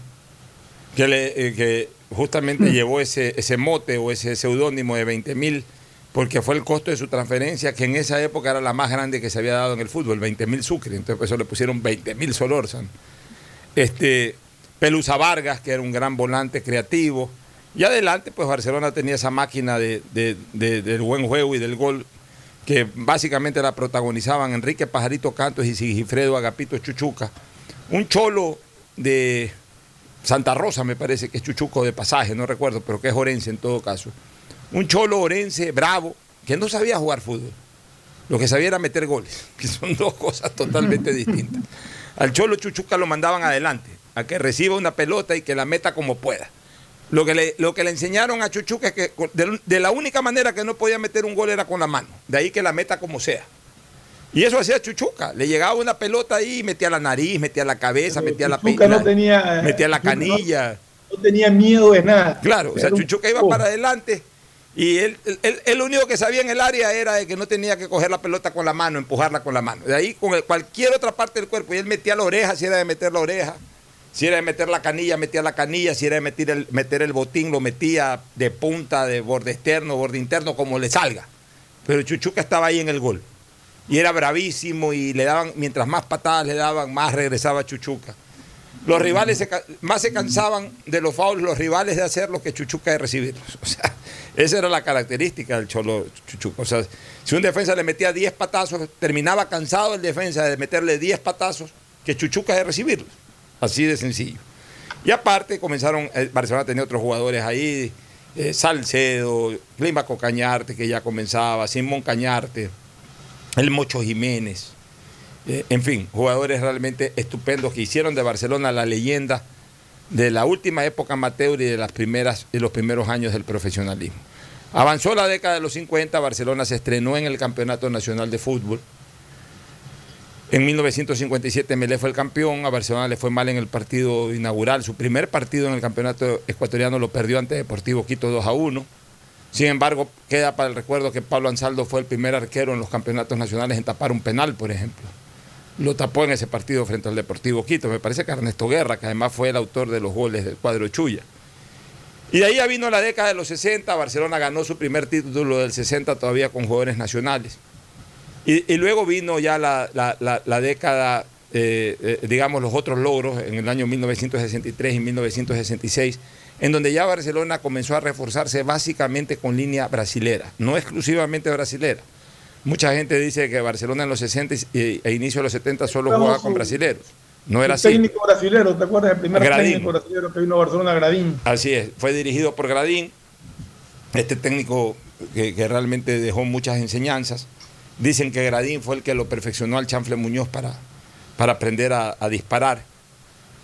que, le, eh, que justamente mm. llevó ese, ese mote o ese seudónimo de 20 mil porque fue el costo de su transferencia, que en esa época era la más grande que se había dado en el fútbol, 20 mil sucre, entonces por eso le pusieron 20 mil Solórzano. Este, Pelusa Vargas, que era un gran volante creativo, y adelante, pues Barcelona tenía esa máquina de, del buen juego y del gol, que básicamente la protagonizaban Enrique Pajarito Cantos y Sigifredo Agapito Chuchuca, un cholo de Santa Rosa me parece que es Chuchuco de pasaje, no recuerdo, pero que es Orense en todo caso. Un cholo Orense bravo que no sabía jugar fútbol. Lo que sabía era meter goles, que son dos cosas totalmente distintas. Al cholo Chuchuca lo mandaban adelante, a que reciba una pelota y que la meta como pueda. Lo que le, lo que le enseñaron a Chuchuca es que de la única manera que no podía meter un gol era con la mano, de ahí que la meta como sea. Y eso hacía Chuchuca. Le llegaba una pelota ahí, metía la nariz, metía la cabeza, metía la pinta. no tenía, metía la canilla. No, tenía miedo de nada. Claro, o sea, Chuchuca iba para adelante y él, él, lo único que sabía en el área era de que no tenía que coger la pelota con la mano, empujarla con la mano. De ahí con cualquier otra parte del cuerpo. Y él metía la oreja, si era de meter la oreja. Si era de meter la canilla, metía la canilla. Si era de meter el, meter el botín, lo metía de punta, de borde externo, borde interno, como le salga. Pero Chuchuca estaba ahí en el gol y era bravísimo y le daban, mientras más patadas le daban, más regresaba Chuchuca. Los rivales más se cansaban de los fauls, los rivales de hacerlos que Chuchuca de recibirlos. O sea, esa era la característica del Cholo Chuchuca. O sea, si un defensa le metía 10 patazos, terminaba cansado el defensa de meterle 10 patazos que Chuchuca de recibirlos. Así de sencillo. Y aparte comenzaron, eh, Barcelona tenía otros jugadores ahí, eh, Salcedo, Clímaco Cañarte, que ya comenzaba, Simón Cañarte, el Mocho Jiménez, eh, en fin, jugadores realmente estupendos que hicieron de Barcelona la leyenda de la última época amateur y de, las primeras, los primeros años del profesionalismo. Avanzó la década de los 50, Barcelona se estrenó en el Campeonato Nacional de Fútbol. En 1957 Melé fue el campeón, a Barcelona le fue mal en el partido inaugural, su primer partido en el campeonato ecuatoriano lo perdió ante Deportivo Quito 2 a 1. Sin embargo, queda para el recuerdo que Pablo Ansaldo fue el primer arquero en los campeonatos nacionales en tapar un penal, por ejemplo. Lo tapó en ese partido frente al Deportivo Quito. Me parece que Ernesto Guerra, que además fue el autor de los goles del cuadro Chuya. Y de ahí ya vino la década de los 60, Barcelona ganó su primer título del 60 todavía con jugadores nacionales. Y, luego vino ya la- la década, eh, eh, digamos, los otros logros en el año 1963 y 1966, en donde ya Barcelona comenzó a reforzarse básicamente con línea brasilera, no exclusivamente brasilera. Mucha gente dice que Barcelona en los 60 y- e inicio de los 70 solo Estamos jugaba con brasileros. No era así. técnico brasilero, ¿te acuerdas? El primer Gradín. técnico brasilero que vino a Barcelona, Gradín. Así es, fue dirigido por Gradín, este técnico que, que realmente dejó muchas enseñanzas. Dicen que Gradín fue el que lo perfeccionó al Chanfle Muñoz para, para aprender a, a disparar,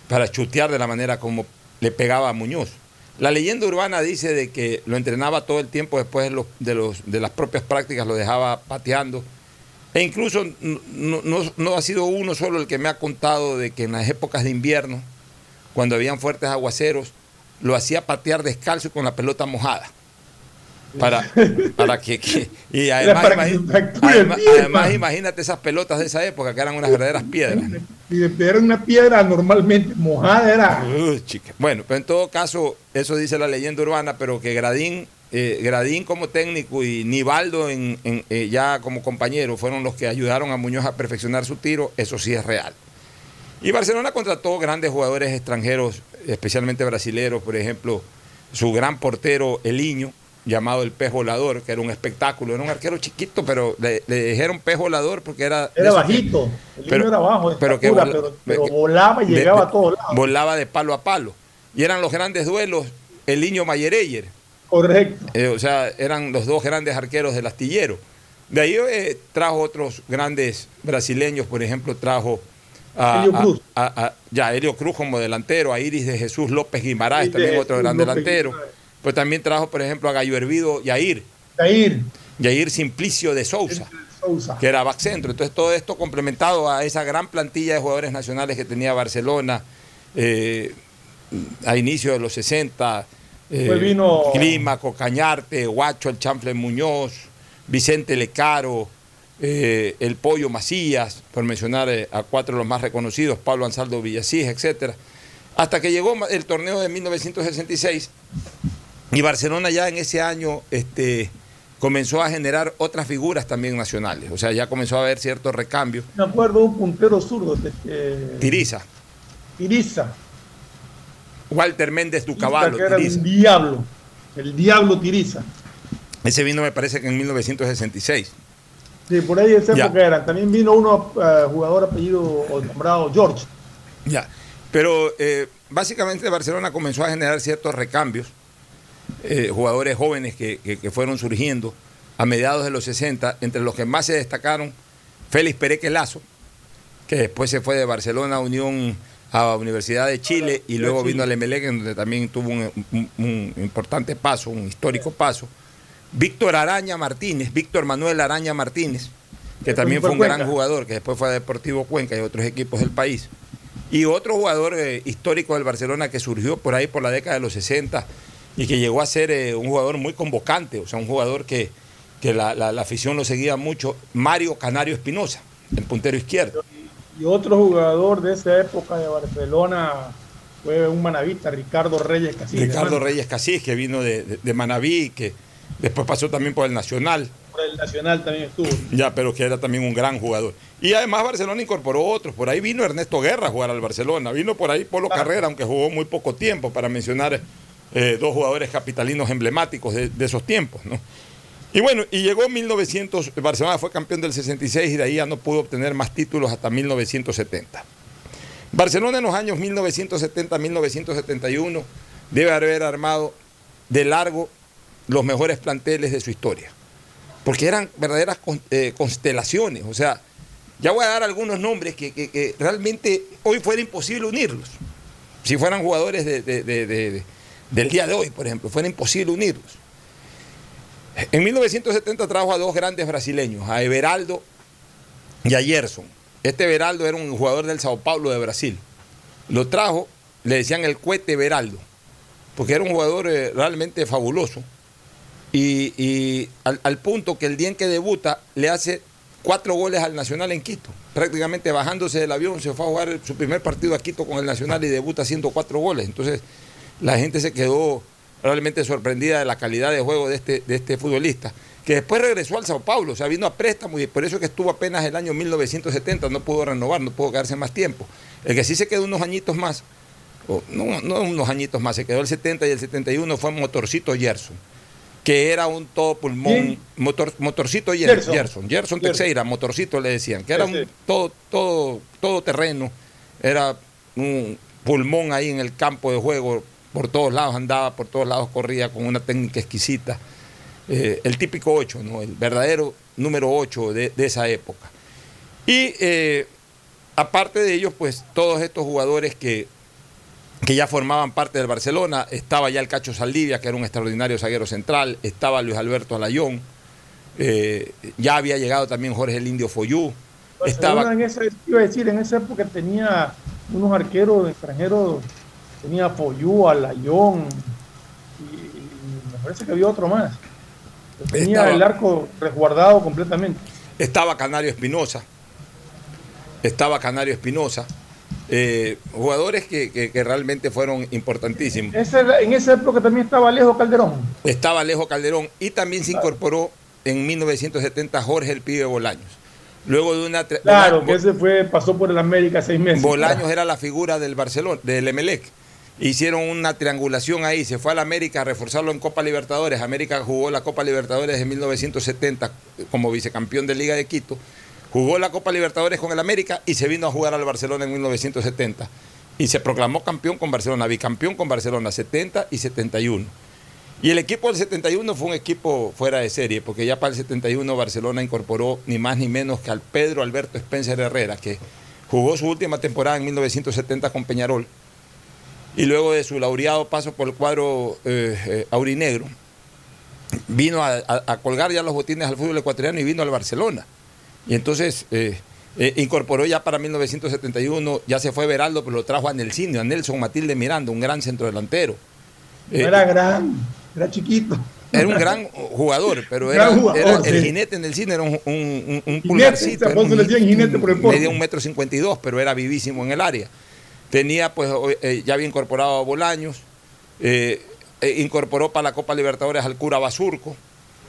para chutear de la manera como le pegaba a Muñoz. La leyenda urbana dice de que lo entrenaba todo el tiempo después de, los, de, los, de las propias prácticas, lo dejaba pateando. E incluso no, no- no ha sido uno solo el que me ha contado de que en las épocas de invierno, cuando habían fuertes aguaceros, lo hacía patear descalzo y con la pelota mojada. Para, para que, que- y además, para que además- imagínate esas pelotas de esa época que eran unas verdaderas piedras. Y de era una piedra normalmente mojada, era. Chica. Bueno, pero en todo caso, eso dice la leyenda urbana, pero que Gradín, eh, Gradín como técnico y Nivaldo en, eh, ya como compañero fueron los que ayudaron a Muñoz a perfeccionar su tiro, eso sí es real. Y Barcelona contrató grandes jugadores extranjeros, especialmente brasileros, por ejemplo, su gran portero Eliño, llamado el pez volador, que era un espectáculo, era un arquero chiquito, pero le, le dijeron pez volador porque era... Era bajito. El pero- niño era bajo, pero que estatura, vola- pero, pero que- volaba y de- llegaba de- a todos lados. Volaba de palo a palo. Y eran los grandes duelos, el niño Mayereyer. Correcto. Eh, o sea, eran los dos grandes arqueros del astillero. De ahí eh, trajo otros grandes brasileños, por ejemplo, trajo a, Helio Cruz. a- a- ya, Helio Cruz como delantero, a Iris de Jesús López Guimaraes, también otro gran López delantero. Guimaraes. Pero también trajo, por ejemplo, a Gallo Hervido Yair. Yair. Yair Simplicio de Sousa Sousa. que era back centro. Entonces todo esto complementado a esa gran plantilla de jugadores nacionales que tenía Barcelona eh, a inicio de los 60. eh, Pues vino- Clímaco, Cañarte, Guacho, el Chanfle Muñoz, Vicente Lecaro, eh, el Pollo Macías, por mencionar eh, a cuatro de los más reconocidos, Pablo Ansaldo Villasís, etcétera. Hasta que llegó el torneo de 1966 y Barcelona ya en ese año este, comenzó a generar otras figuras también nacionales. O sea, ya comenzó a haber ciertos recambios. Me acuerdo un puntero zurdo, este, Tiriza, Tiriza. Walter Méndez Ducaballo, era Tiriza. un diablo. El diablo Tiriza. Ese vino me parece que en 1966. Sí, por ahí esa época eran. También vino uno, eh, jugador apellido o nombrado George. Ya. Pero eh, básicamente Barcelona comenzó a generar ciertos recambios. Eh, jugadores jóvenes que, que- que fueron surgiendo a mediados de los 60, entre los que más se destacaron Félix Pereque Lazo, que después se fue de Barcelona a Unión a la Universidad de Chile y luego vino al Emelec, en donde también tuvo un, un- un importante paso, un histórico paso. Víctor Araña Martínez, Víctor Manuel Araña Martínez, que también fue un gran jugador, que después fue a Deportivo Cuenca y otros equipos del país. Y otro jugador eh, histórico del Barcelona que surgió por ahí por la década de los 60 y que llegó a ser eh, un jugador muy convocante, o sea, un jugador que, que la, la- la afición lo seguía mucho, Mario Canario Espinosa, el puntero izquierdo. Y otro jugador de esa época de Barcelona fue un manavita, Ricardo Reyes Casillas. Ricardo. Reyes Casís, que vino de, de, de Manabí, que después pasó también por el Nacional. Por el Nacional también estuvo. Ya, pero que era también un gran jugador. Y además Barcelona incorporó otros. Por ahí vino Ernesto Guerra a jugar al Barcelona. Vino por ahí Polo Carrera, aunque jugó muy poco tiempo, para mencionar eh, dos jugadores capitalinos emblemáticos de, esos tiempos. ¿no? Y bueno, y llegó 1900, Barcelona fue campeón del 66 y de ahí ya no pudo obtener más títulos hasta 1970. Barcelona en los años 1970-1971 debe haber armado de largo los mejores planteles de su historia. Porque eran verdaderas eh, constelaciones. O sea, ya voy a dar algunos nombres que, realmente hoy fuera imposible unirlos. Si fueran jugadores de- del día de hoy, por ejemplo, fuera imposible unirlos. En 1970 trajo a dos grandes brasileños, a Everaldo y a Gerson. Este Everaldo era un jugador del Sao Paulo de Brasil. Lo trajo, le decían el cohete Everaldo, porque era un jugador eh, realmente fabuloso. Y, al, al punto que el día en que debuta le hace cuatro goles al Nacional en Quito. Prácticamente bajándose del avión se fue a jugar su primer partido a Quito con el Nacional y debuta haciendo cuatro goles. Entonces la gente se quedó realmente sorprendida de la calidad de juego de este, de este futbolista, que después regresó al Sao Paulo, o sea, vino a préstamo y por eso es que estuvo apenas el año 1970, no pudo renovar, no pudo quedarse más tiempo. El que sí se quedó unos añitos más, o no, no unos añitos más, se quedó el 70 y el 71 fue Motorcito Gerson, que era un todo pulmón, motor, Motorcito Ger- Gerson. Gerson, Gerson. Teixeira, Motorcito le decían, que era un todo, todo, todo terreno, era un pulmón ahí en el campo de juego, por todos lados andaba, por todos lados corría con una técnica exquisita. Eh, el típico 8, ¿no? el verdadero número 8 de, de esa época. Y eh, aparte de ellos, pues todos estos jugadores que, que ya formaban parte del Barcelona, estaba ya el Cacho Saldivia, que era un extraordinario zaguero central, estaba Luis Alberto Alayón, eh, ya había llegado también Jorge el Indio Foyú, Barcelona estaba en esa, iba a decir, en esa época tenía unos arqueros extranjeros, tenía Foyú, Alayón, y, y me parece que había otro más. Tenía Estaba- el arco resguardado completamente. Estaba Canario Espinosa. Estaba Canario Espinosa. Eh, jugadores que, que- que realmente fueron importantísimos. Ese- en esa época también estaba Alejo Calderón. Estaba Alejo Calderón y también se incorporó en 1970 Jorge el Pibe Bolaños. Luego de una... Claro, una- que ese fue, pasó por el América seis meses. Bolaños era la figura del Barcelona, del Emelec. Hicieron una triangulación ahí, se fue al América a reforzarlo en Copa Libertadores. América jugó la Copa Libertadores en 1970 como vicecampeón de Liga de Quito. Jugó la Copa Libertadores con el América y se vino a jugar al Barcelona en 1970. Y se proclamó campeón con Barcelona, bicampeón con Barcelona, 70 y 71. Y el equipo del 71 fue un equipo fuera de serie, porque ya para el 71 Barcelona incorporó ni más ni menos que al Pedro Alberto Spencer Herrera, que jugó su última temporada en 1970 con Peñarol, y luego de su laureado paso por el cuadro eh, eh, aurinegro, vino a, a- a colgar ya los botines al fútbol ecuatoriano y vino al Barcelona. Y entonces eh, eh, incorporó ya para 1971, ya se fue Veraldo, pero lo trajo a Nelsinho, a Nelson Matilde Miranda, un gran centrodelantero. No era gran, era chiquito. era un gran jugador, pero era, jugador, era- el jinete en el cine era un, un, un- pulgarcito. era un le jinete por el porte. Medía un metro cincuenta y dos, pero era vivísimo en el área. Tenía, pues, eh, ya había incorporado a Bolaños, eh, eh, incorporó para la Copa Libertadores al cura Basurco,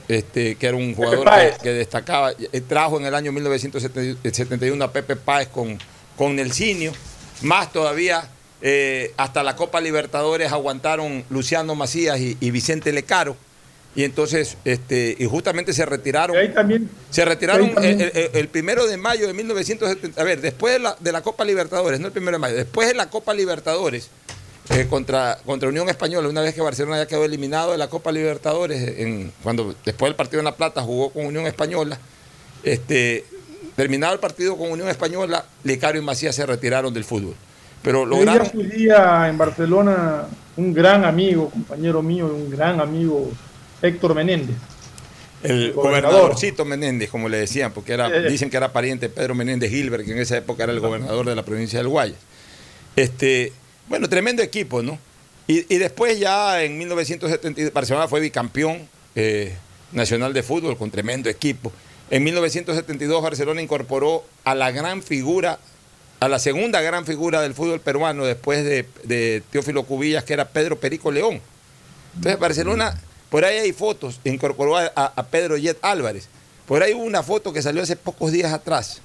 este, que era un jugador que destacaba. Eh, Trajo en el año 1971 a Pepe Páez con, con Nelsinio. Más todavía, eh, hasta la Copa Libertadores aguantaron Luciano Macías y, y Vicente Lecaro. Y entonces, este, y justamente se retiraron. Ahí también. Se retiraron ahí también- el, el- el primero de mayo de 1970. A ver, después de la, de la Copa Libertadores, no el primero de mayo, después de la Copa Libertadores eh, contra, contra Unión Española, una vez que Barcelona ya quedó eliminado de la Copa Libertadores, en, cuando después del partido en La Plata jugó con Unión Española, este, terminado el partido con Unión Española, Licario y Macías se retiraron del fútbol. Pero lograron. su día en Barcelona un gran amigo, compañero mío, un gran amigo, Héctor Menéndez. El gobernador. gobernadorcito Menéndez, como le decían, porque era, Eh. dicen que era pariente de Pedro Menéndez Gilbert, que en esa época era el gobernador de la provincia del Guayas. Este, bueno, tremendo equipo, ¿no? Y, y después ya en 1970 Barcelona fue bicampeón eh, nacional de fútbol con tremendo equipo. En 1972 Barcelona incorporó a la gran figura, a la segunda gran figura del fútbol peruano después de, de Teófilo Cubillas, que era Pedro Perico León. Entonces Barcelona, por ahí hay fotos, incorporó a, Pedro Jet Álvarez. Por ahí hubo una foto que salió hace pocos días atrás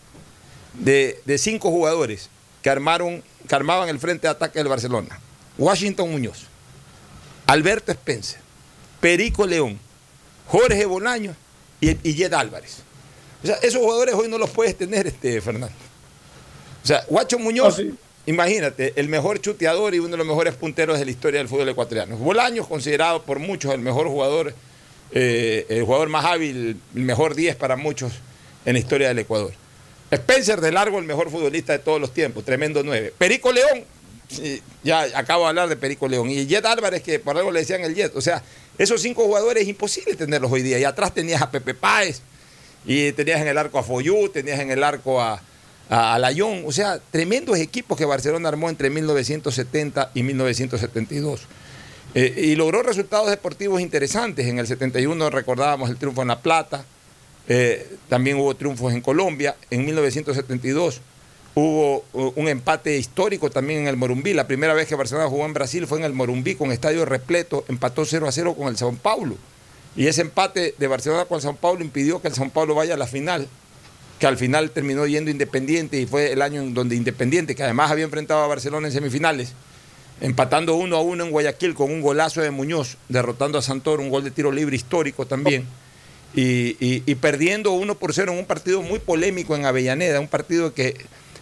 de, cinco jugadores que armaron, que armaban el frente de ataque del Barcelona. Washington Muñoz, Alberto Spencer, Perico León, Jorge Bolaños y, y Jet Álvarez. O sea, esos jugadores hoy no los puedes tener, este, Fernando. O sea, Guacho Muñoz, imagínate, el mejor chuteador y uno de los mejores punteros de la historia del fútbol ecuatoriano. Bolaños, considerado por muchos el mejor jugador, eh, el jugador más hábil, el mejor 10 para muchos en la historia del Ecuador. Spencer de largo, el mejor futbolista de todos los tiempos, tremendo 9. Perico León, ya acabo de hablar de Perico León. Y Jet Álvarez, que por algo le decían el Jet. O sea, esos cinco jugadores es imposible tenerlos hoy día. Y atrás tenías a Pepe Páez, y tenías en el arco a Foyú, tenías en el arco a, a, Layón. O sea, tremendos equipos que Barcelona armó entre 1970 y 1972. Eh, y logró resultados deportivos interesantes. En el 71 recordábamos el triunfo en La Plata. Eh, también hubo triunfos en Colombia. En 1972 hubo un empate histórico también en el Morumbí. La primera vez que Barcelona jugó en Brasil fue en el Morumbí con estadio repleto. Empató 0 a 0 con el Sao Paulo. Y ese empate de Barcelona con Sao Paulo impidió que el Sao Paulo vaya a la final. Que al final terminó yendo Independiente y fue el año en donde Independiente, que además había enfrentado a Barcelona en semifinales, empatando uno a uno en Guayaquil con un golazo de Muñoz, derrotando a Santor, un gol de tiro libre histórico también. Y, y- perdiendo 1 por 0 en un partido muy polémico en Avellaneda, un partido que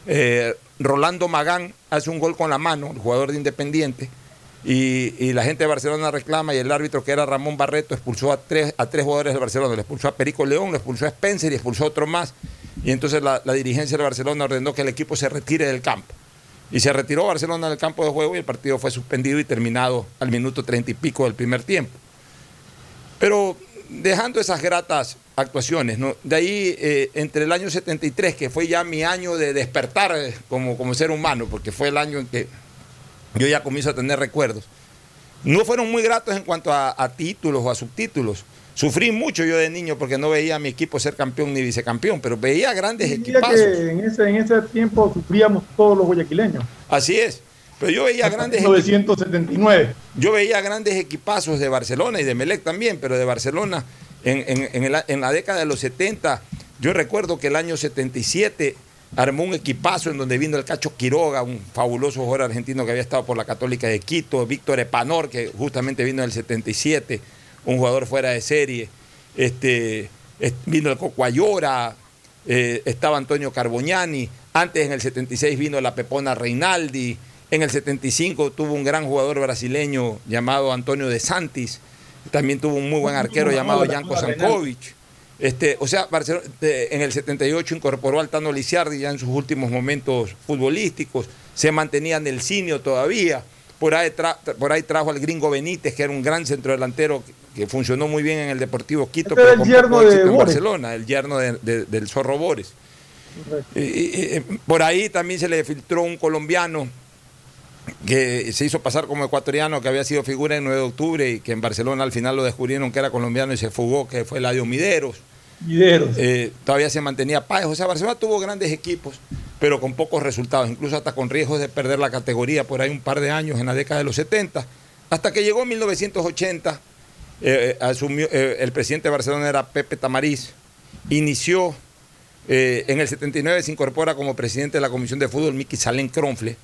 eh, Rolando Magán hace un gol con la mano, el jugador de Independiente, y, la gente de Barcelona reclama y el árbitro que era Ramón Barreto expulsó a tres, a tres jugadores de Barcelona, le expulsó a Perico León, le expulsó a Spencer y expulsó a otro más. Y entonces la, la dirigencia de Barcelona ordenó que el equipo se retire del campo. Y se retiró Barcelona del campo de juego y el partido fue suspendido y terminado al minuto treinta y pico del primer tiempo. Pero dejando esas gratas actuaciones, de ahí eh, entre el año 73, que fue ya mi año de despertar eh, como, como ser humano, porque fue el año en que yo ya comienzo a tener recuerdos, no fueron muy gratos en cuanto a, a títulos o a subtítulos. Sufrí mucho yo de niño porque no veía a mi equipo ser campeón ni vicecampeón, pero veía grandes que en ese, en ese tiempo sufríamos todos los guayaquileños. Así es. Pero yo veía grandes 1979. Yo veía grandes equipazos de Barcelona y de Melec también, pero de Barcelona en, en- en el- en la década de los 70, yo recuerdo que el año 77 armó un equipazo en donde vino el Cacho Quiroga, un fabuloso jugador argentino que había estado por la Católica de Quito, Víctor Epanor, que justamente vino en el 77, un jugador fuera de serie, este, es- vino el Coco Ayora, eh, estaba Antonio Carboñani, antes en el 76 vino la Pepona Reinaldi, en el 75 tuvo un gran jugador brasileño llamado Antonio de Santis, también tuvo un muy buen arquero llamado Janko Sankovic. Este, o sea, Barcelona en el 78 incorporó al Tano Lisiardi ya en sus últimos momentos futbolísticos, se mantenía en el Cinio todavía, por ahí, tra- por ahí trajo al gringo Benítez, que era un gran centrodelantero que, funcionó muy bien en el Deportivo Quito, Este era el con yerno de en Bores. Barcelona, el yerno de- de- del Zorro Bores. Y- y- y, por ahí también se le filtró un colombiano que se hizo pasar como ecuatoriano, que había sido figura en 9 de octubre y que en Barcelona al final lo descubrieron que era colombiano y se fugó, que fue Eladio Mideros. Mideros. Eh, todavía se mantenía Páez. O sea, Barcelona tuvo grandes equipos, pero con pocos resultados, incluso hasta con riesgos de perder la categoría por ahí un par de años en la década de los 70. Hasta que llegó 1980, eh, asumió, eh, el presidente de Barcelona era Pepe Tamariz, inició, eh, en el 79 se incorpora como presidente de la Comisión de Fútbol Miki Salén Cronfle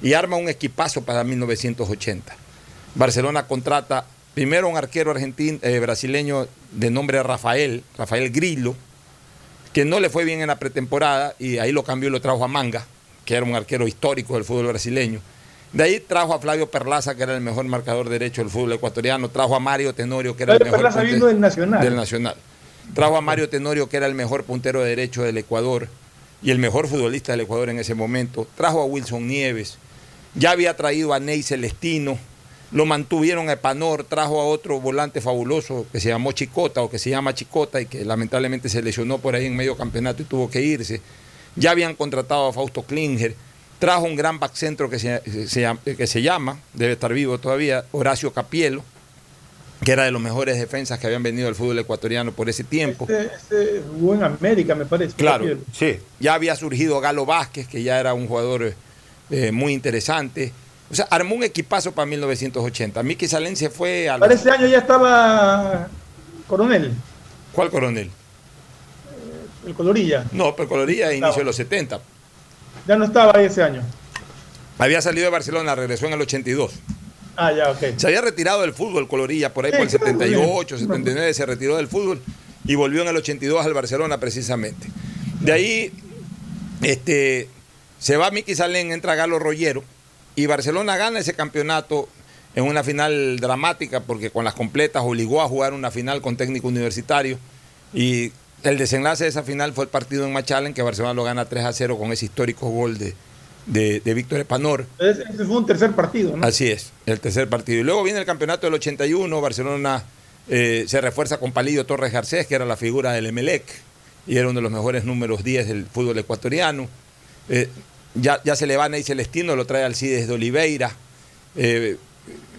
y arma un equipazo para 1980. Barcelona contrata primero un arquero argentino, eh, brasileño de nombre Rafael, Rafael Grillo, que no le fue bien en la pretemporada y ahí lo cambió y lo trajo a Manga, que era un arquero histórico del fútbol brasileño. De ahí trajo a Flavio Perlaza, que era el mejor marcador derecho del fútbol ecuatoriano, trajo a Mario Tenorio, que era Flavio el mejor Perlaza punte- vino del Nacional. del Nacional. Trajo a Mario Tenorio, que era el mejor puntero derecho del Ecuador y el mejor futbolista del Ecuador en ese momento. Trajo a Wilson Nieves. Ya había traído a Ney Celestino. Lo mantuvieron a Epanor. Trajo a otro volante fabuloso que se llamó Chicota o que se llama Chicota y que lamentablemente se lesionó por ahí en medio campeonato y tuvo que irse. Ya habían contratado a Fausto Klinger. Trajo un gran back centro que se, que se llama, debe estar vivo todavía, Horacio Capielo, que era de los mejores defensas que habían venido al fútbol ecuatoriano por ese tiempo. Ese jugó en América, me parece. Claro, sí. Ya había surgido Galo Vázquez, que ya era un jugador eh, muy interesante. O sea, armó un equipazo para 1980. Miki Salén se fue a... Para ese año ya estaba Coronel, ¿Cuál coronel? el Colorilla. No, pero Coloría a inicio de los 70. Ya no estaba ahí ese año. Había salido de Barcelona, regresó en el 82. Ah, ya, ok. Se había retirado del fútbol Colorilla, por ahí Sí, por el claro, 78, bien. 79 se retiró del fútbol y volvió en el 82 al Barcelona precisamente. De ahí, este, se va Miki Salén, entra Galo Rollero y Barcelona gana ese campeonato en una final dramática porque con las completas obligó a jugar una final con técnico universitario y el desenlace de esa final fue el partido en Machala en que Barcelona lo gana 3 a 0 con ese histórico gol de, de, de Víctor Espanor. Ese fue un tercer partido, ¿no? Así es, el tercer partido. Y luego viene el campeonato del 81, Barcelona eh, se refuerza con Palillo Torres Garcés, que era la figura del Emelec y era uno de los mejores números 10 del fútbol ecuatoriano. Eh, ya, ya se le va a Celestino, lo trae Alcides de Oliveira. Eh,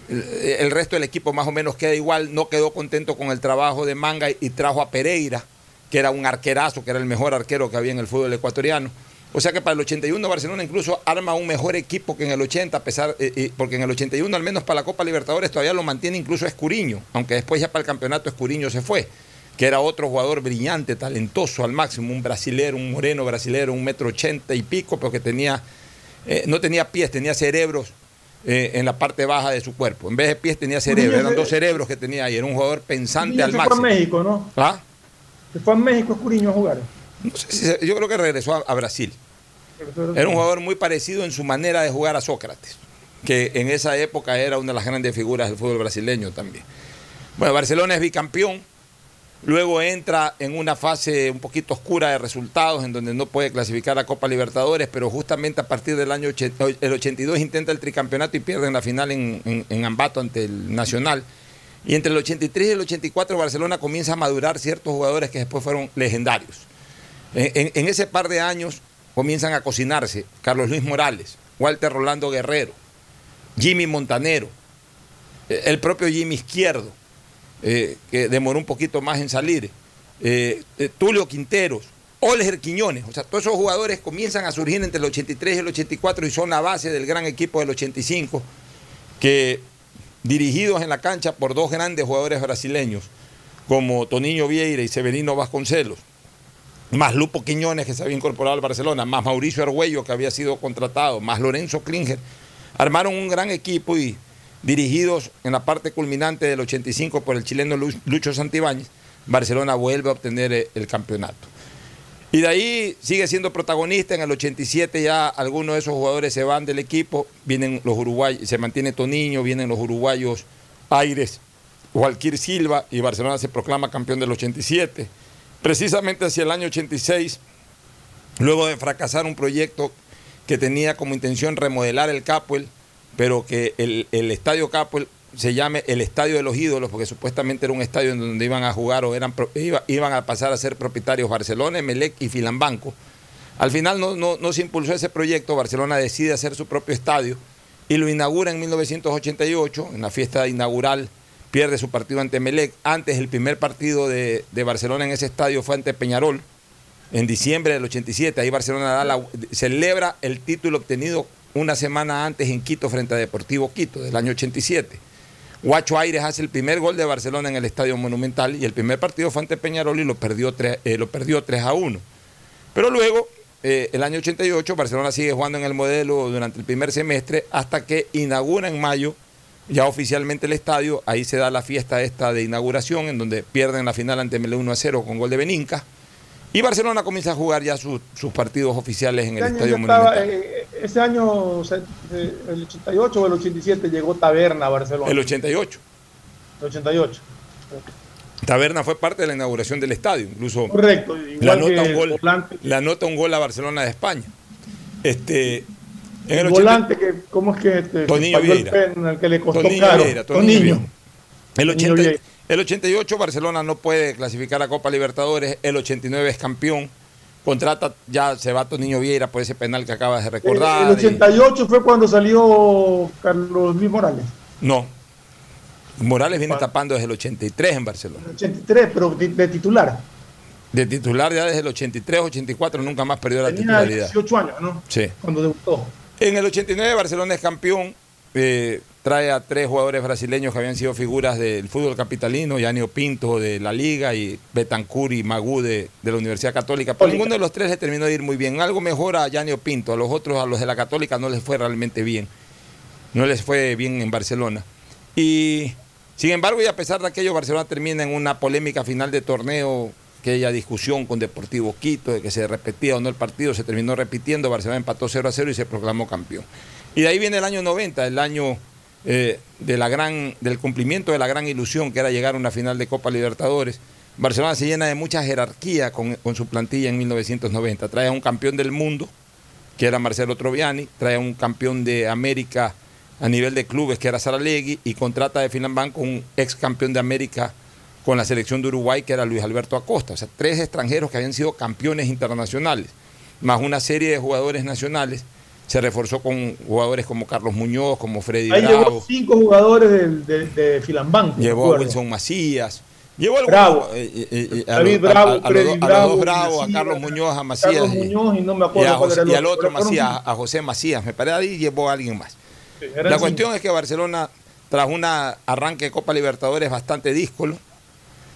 el, el resto del equipo más o menos queda igual, no quedó contento con el trabajo de Manga y trajo a Pereira, que era un arquerazo, que era el mejor arquero que había en el fútbol ecuatoriano. O sea que para el 81 Barcelona incluso arma un mejor equipo que en el 80, a pesar, eh, eh, porque en el 81 al menos para la Copa Libertadores todavía lo mantiene incluso Escuriño, aunque después ya para el campeonato Escuriño se fue, que era otro jugador brillante, talentoso al máximo, un brasilero, un moreno brasilero, un metro ochenta y pico, pero que tenía, eh, no tenía pies, tenía cerebros eh, en la parte baja de su cuerpo. En vez de pies tenía cerebro, eran dos cerebros que tenía ahí, era un jugador pensante al máximo. México, ¿no? ¿Ah? Se fue a México Escuriño a jugar. No sé si se- yo creo que regresó a, a Brasil. Era un jugador muy parecido en su manera de jugar a Sócrates, que en esa época era una de las grandes figuras del fútbol brasileño también. Bueno, Barcelona es bicampeón, luego entra en una fase un poquito oscura de resultados, en donde no puede clasificar a Copa Libertadores, pero justamente a partir del año 80 el 82 intenta el tricampeonato y pierde en la final en, en- en Ambato ante el Nacional. Y entre el 83 y el 84 Barcelona comienza a madurar ciertos jugadores que después fueron legendarios. En, ese par de años comienzan a cocinarse Carlos Luis Morales, Walter Rolando Guerrero, Jimmy Montanero, eh, el propio Jimmy Izquierdo, eh, que demoró un poquito más en salir, eh, eh, Tulio Quinteros, Olger Quiñones, o sea, todos esos jugadores comienzan a surgir entre el 83 y el 84 y son la base del gran equipo del 85, que dirigidos en la cancha por dos grandes jugadores brasileños, como Toniño Vieira y Severino Vasconcelos, más Lupo Quiñones que se había incorporado al Barcelona, más Mauricio Argüello que había sido contratado, más Lorenzo Klinger, armaron un gran equipo y dirigidos en la parte culminante del 85 por el chileno Lu- Lucho Santibáñez, Barcelona vuelve a obtener eh, el campeonato. Y de ahí sigue siendo protagonista. En el 87 ya algunos de esos jugadores se van del equipo. Vienen los uruguayos, se mantiene Toniño, vienen los uruguayos Aires, Walquir Silva y Barcelona se proclama campeón del 87. Precisamente hacia el año 86, luego de fracasar un proyecto que tenía como intención remodelar el Capuel, pero que el, el estadio Capuel se llame el Estadio de los Ídolos, porque supuestamente era un estadio en donde iban a jugar o eran, iba- iban a pasar a ser propietarios Barcelona, Emelec y Filambanco. Al final no, se impulsó ese proyecto, Barcelona decide hacer su propio estadio y lo inaugura en 1988, en la fiesta inaugural pierde su partido ante Emelec. Antes el primer partido de, de Barcelona en ese estadio fue ante Peñarol, en diciembre del 87. Ahí Barcelona da la- celebra el título obtenido una semana antes en Quito frente a Deportivo Quito del año 87. Guacho Aires hace el primer gol de Barcelona en el Estadio Monumental y el primer partido fue ante Peñarol y lo perdió 3, eh, lo perdió 3 a 1. Pero luego, eh, el año 88, Barcelona sigue jugando en el modelo durante el primer semestre hasta que inaugura en mayo ya oficialmente el estadio. Ahí se da la fiesta esta de inauguración en donde pierden la final ante Melé 1 a 0 con gol de Beninca. Y Barcelona comienza a jugar ya sus- sus partidos oficiales en el Ese año, Estadio Monumental. eh, ese año, el 88 o el 87, llegó Taberna a Barcelona. El 88. El 88. Taberna fue parte de la inauguración del estadio, incluso Correcto, igual anota, un el gol, le anota un gol a Barcelona de España. Este, en El, el 80 volante, que, ¿cómo es que este, Toniño falló el Vieira. penal, que le costó Toniño caro? Vieira, Toniño. Vieira. El, Toniño 80 Vieira. El 88 Barcelona no puede clasificar a Copa Libertadores, el 89 es campeón, contrata, ya se va Toniño Vieira por ese penal que acabas de recordar. el 88 fue cuando salió Carlos Luis Morales. no, Morales viene tapando desde el 83 en Barcelona. El 83, pero de, de titular. De titular ya desde el 83, 84 nunca más perdió la Tenía titularidad. 18 años, ¿no? Sí. Cuando debutó. En el 89 Barcelona es campeón, eh, trae a tres jugadores brasileños que habían sido figuras del fútbol capitalino, Yanio Pinto de la Liga y Betancur y Magú de, de la Universidad Católica. Pero ninguno de los tres le terminó de ir muy bien. Algo mejor a Yanio Pinto, a los otros, a los de la Católica no les fue realmente bien. No les fue bien en Barcelona. Y sin embargo, y a pesar de aquello, Barcelona termina en una polémica final de torneo aquella discusión con Deportivo Quito de que se repetía o no el partido, se terminó repitiendo, Barcelona empató 0 a 0 y se proclamó campeón. Y de ahí viene el año 90, el año eh, de la gran, del cumplimiento de la gran ilusión que era llegar a una final de Copa Libertadores. Barcelona se llena de mucha jerarquía con, con su plantilla en 1990. Trae a un campeón del mundo, que era Marcelo Troviani, trae a un campeón de América a nivel de clubes, que era Saralegui, y contrata de Finlandbank con un ex campeón de América con la selección de Uruguay, que era Luis Alberto Acosta. O sea, tres extranjeros que habían sido campeones internacionales, más una serie de jugadores nacionales. Se reforzó con jugadores como Carlos Muñoz, como Freddy Ahí Bravo. llevó cinco jugadores de, de, Filambanco. Llevó a. Wilson Macías. Llevó a, Bravo. eh, eh, eh, a, David Bravo, a- a los Freddy dos- a los Bravo, a Carlos Muñoz, a Macías. Carlos y- Muñoz y no me y, acuerdo a cuál José- era el y al otro, Macías, a José Macías. Me parece ahí llevó a alguien más. La cinco. cuestión es que Barcelona, tras un arranque de Copa Libertadores bastante díscolo,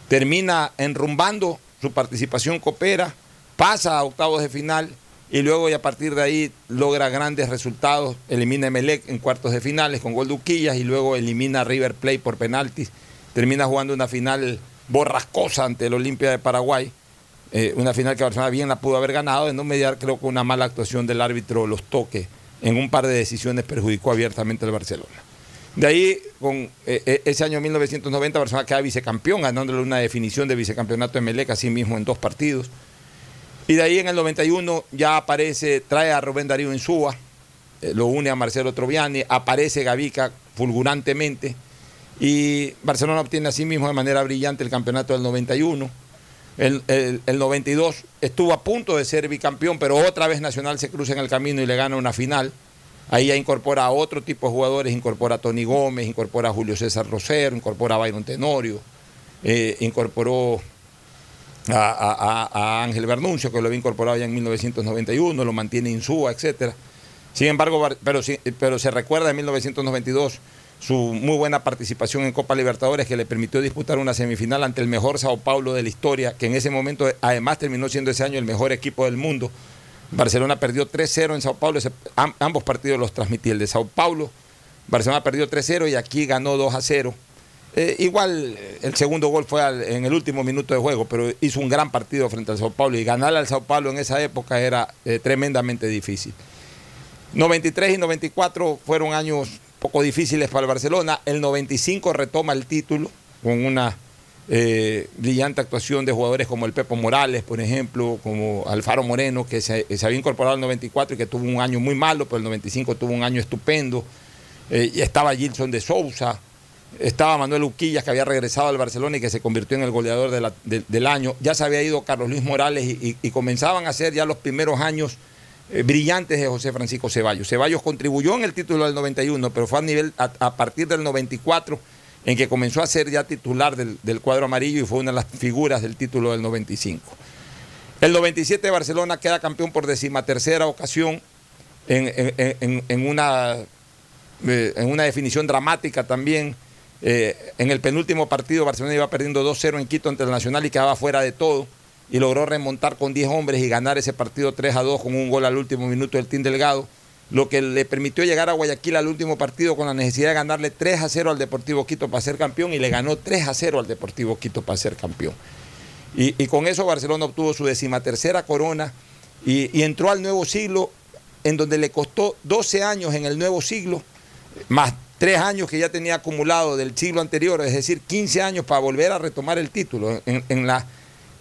termina enrumbando su participación copera, pasa a octavos de final y luego y a partir de ahí logra grandes resultados, elimina a Emelec en cuartos de finales con gol de Uquillas y luego elimina River Plate por penaltis, termina jugando una final borrascosa ante el Olimpia de Paraguay, eh, una final que Barcelona bien la pudo haber ganado, de no mediar creo que una mala actuación del árbitro los toques en un par de decisiones perjudicó abiertamente al Barcelona. De ahí, con eh, eh, ese año 1990, Barcelona queda vicecampeón, ganándole una definición de vicecampeonato de Melec, así mismo en dos partidos. Y de ahí en el 91 ya aparece, trae a Rubén Darío Insúa, eh, lo une a Marcelo Troviani, aparece Gavica fulgurantemente y Barcelona obtiene así mismo de manera brillante el campeonato del 91. El, el- el 92 estuvo a punto de ser bicampeón, pero otra vez Nacional se cruza en el camino y le gana una final. Ahí ya incorpora a otro tipo de jugadores, incorpora a Tony Gómez, incorpora a Julio César Rosero, incorpora a Byron Tenorio, eh, incorporó a, Ángel Bernuncio, que lo había incorporado ya en 1991, lo mantiene Insúa, etcétera. Sin embargo, Bar- pero, pero se recuerda en 1992 su muy buena participación en Copa Libertadores que le permitió disputar una semifinal ante el mejor Sao Paulo de la historia, que en ese momento además terminó siendo ese año el mejor equipo del mundo. Barcelona perdió 3-0 en Sao Paulo, ambos partidos los transmití, el de Sao Paulo, Barcelona perdió 3-0 y aquí ganó 2-0. Eh, igual eh, el segundo gol fue en el último minuto de juego, pero hizo un gran partido frente al Sao Paulo y ganarle al Sao Paulo en esa época era eh, tremendamente difícil. 93 y 94 fueron años poco difíciles para el Barcelona. El 95 retoma el título con una brillante actuación de jugadores como el Pepo Morales, por ejemplo, como Alfaro Moreno, que se, había incorporado al 94 y que tuvo un año muy malo, pero el 95 tuvo un año estupendo. Estaba Gilson de Sousa, estaba Manuel Uquillas, que había regresado al Barcelona y que se convirtió en el goleador del año. Ya se había ido Carlos Luis Morales y, comenzaban a ser ya los primeros años eh, brillantes de José Francisco Ceballos. Ceballos contribuyó en el título del 91, pero fue a, nivel, a, partir del 94 en que comenzó a ser ya titular del, del cuadro amarillo y fue una de las figuras del título del 95. El 97 Barcelona queda campeón por decimatercera ocasión en, en- en- eh, en una definición dramática también. Eh, en el penúltimo partido Barcelona iba perdiendo 2-0 en Quito ante el Nacional y quedaba fuera de todo y logró remontar con 10 hombres y ganar ese partido 3 a 2 con un gol al último minuto del Team Delgado, lo que le permitió llegar a Guayaquil al último partido con la necesidad de ganarle 3 a 0 al Deportivo Quito para ser campeón y le ganó 3 a 0 al Deportivo Quito para ser campeón. Y, con eso Barcelona obtuvo su decimatercera corona y entró al nuevo siglo en donde le costó 12 años en el nuevo siglo, más tres años que ya tenía acumulado del siglo anterior, es decir, 15 años para volver a retomar el título en, la,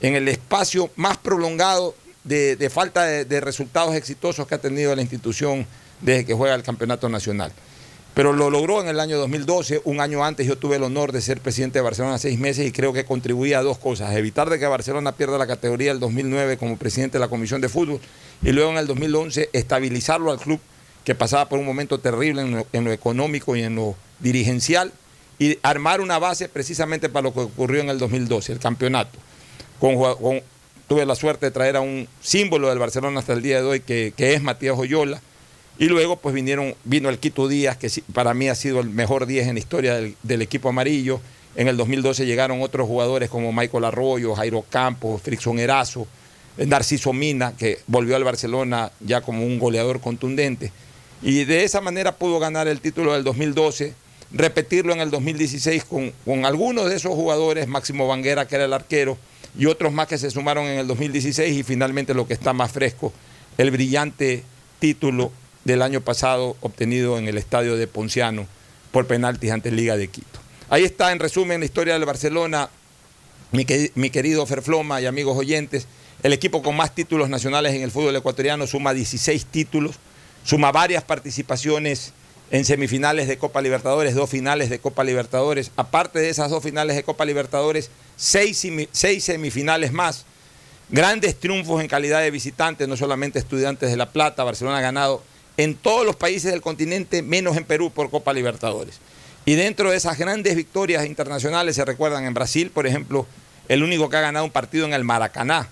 en el espacio más prolongado de, falta de, resultados exitosos que ha tenido la institución desde que juega el campeonato nacional. Pero lo logró en el año 2012, un año antes yo tuve el honor de ser presidente de Barcelona seis meses y creo que contribuía a dos cosas, evitar de que Barcelona pierda la categoría del 2009 como presidente de la Comisión de Fútbol y luego en el 2011 estabilizarlo al club que pasaba por un momento terrible en lo, económico y en lo dirigencial y armar una base precisamente para lo que ocurrió en el 2012, el campeonato. Tuve la suerte de traer a un símbolo del Barcelona hasta el día de hoy que, es Matías Oyola. Y luego pues vinieron, vino el Quito Díaz, que para mí ha sido el mejor 10 en la historia del, del equipo amarillo. En el 2012 llegaron otros jugadores como Michael Arroyo, Jairo Campos, Frickson Erazo, Narciso Mina, que volvió al Barcelona ya como un goleador contundente. Y de esa manera pudo ganar el título del 2012, repetirlo en el 2016 con, con algunos de esos jugadores, Máximo Vanguera, que era el arquero, y otros más que se sumaron en el 2016 y finalmente lo que está más fresco, el brillante título del año pasado obtenido en el estadio de Ponciano por penaltis ante Liga de Quito. Ahí está en resumen la historia del Barcelona, mi, mi querido Ferfloma y amigos oyentes. El equipo con más títulos nacionales en el fútbol ecuatoriano suma 16 títulos, suma varias participaciones en semifinales de Copa Libertadores, dos finales de Copa Libertadores. Aparte de esas dos finales de Copa Libertadores, seis, seis semifinales más. Grandes triunfos en calidad de visitantes, no solamente estudiantes de La Plata. Barcelona ha ganado en todos los países del continente, menos en Perú por Copa Libertadores. Y dentro de esas grandes victorias internacionales se recuerdan en Brasil, por ejemplo, el único que ha ganado un partido en el Maracaná.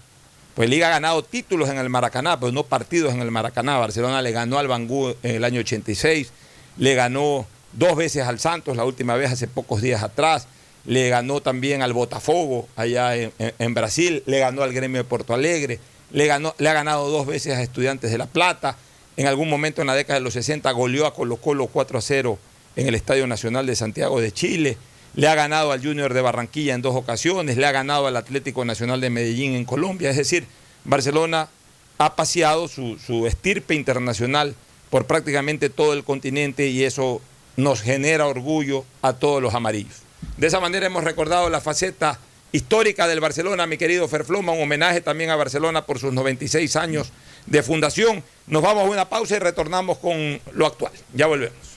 Pues Liga ha ganado títulos en el Maracaná, pero no partidos en el Maracaná. Barcelona le ganó al Bangú en el año 86 le ganó dos veces al Santos, la última vez hace pocos días atrás, le ganó también al Botafogo allá en, Brasil, le ganó al Gremio de Porto Alegre, le, ganó, le ha ganado dos veces a Estudiantes de La Plata, en algún momento en la década de los 60 goleó a Colo Colo 4 a 0 en el Estadio Nacional de Santiago de Chile, le ha ganado al Junior de Barranquilla en dos ocasiones, le ha ganado al Atlético Nacional de Medellín en Colombia, es decir, Barcelona ha paseado su, su estirpe internacional por prácticamente todo el continente y eso nos genera orgullo a todos los amarillos. De esa manera hemos recordado la faceta histórica del Barcelona, mi querido Ferfloma, un homenaje también a Barcelona por sus 96 años de fundación. Nos vamos a una pausa y retornamos con lo actual. Ya volvemos.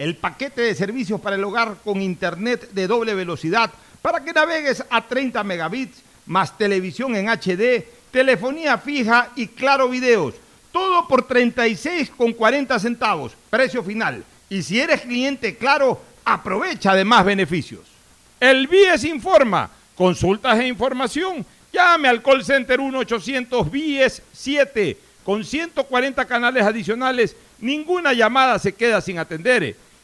el paquete de servicios para el hogar con internet de doble velocidad para que navegues a 30 megabits, más televisión en HD, telefonía fija y claro videos. Todo por 36,40 centavos, precio final. Y si eres cliente claro, aprovecha de más beneficios. El BIES informa. Consultas e información. Llame al call center 1-800 BIES 7 con 140 canales adicionales. Ninguna llamada se queda sin atender.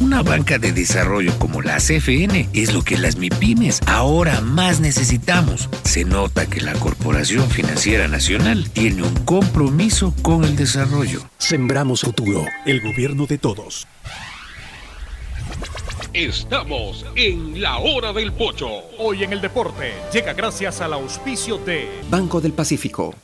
Una banca de desarrollo como la CFN es lo que las MIPIMES ahora más necesitamos. Se nota que la Corporación Financiera Nacional tiene un compromiso con el desarrollo. Sembramos futuro, el gobierno de todos. Estamos en la hora del pocho. Hoy en el deporte llega gracias al auspicio de Banco del Pacífico.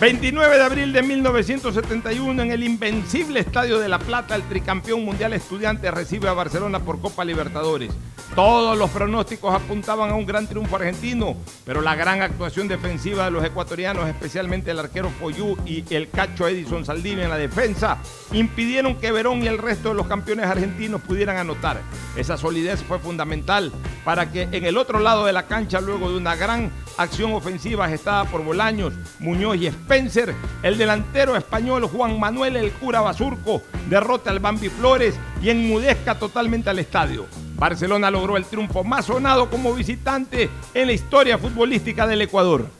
29 de abril de 1971 en el invencible Estadio de La Plata, el tricampeón mundial estudiante recibe a Barcelona por Copa Libertadores. Todos los pronósticos apuntaban a un gran triunfo argentino, pero la gran actuación defensiva de los ecuatorianos, especialmente el arquero Foyú y el cacho Edison Saldini en la defensa, impidieron que Verón y el resto de los campeones argentinos pudieran anotar. Esa solidez fue fundamental para que en el otro lado de la cancha, luego de una gran acción ofensiva gestada por Bolaños, Muñoz y El delantero español Juan Manuel El Cura Basurco derrota al Bambi Flores y enmudezca totalmente al estadio. Barcelona logró el triunfo más sonado como visitante en la historia futbolística del Ecuador.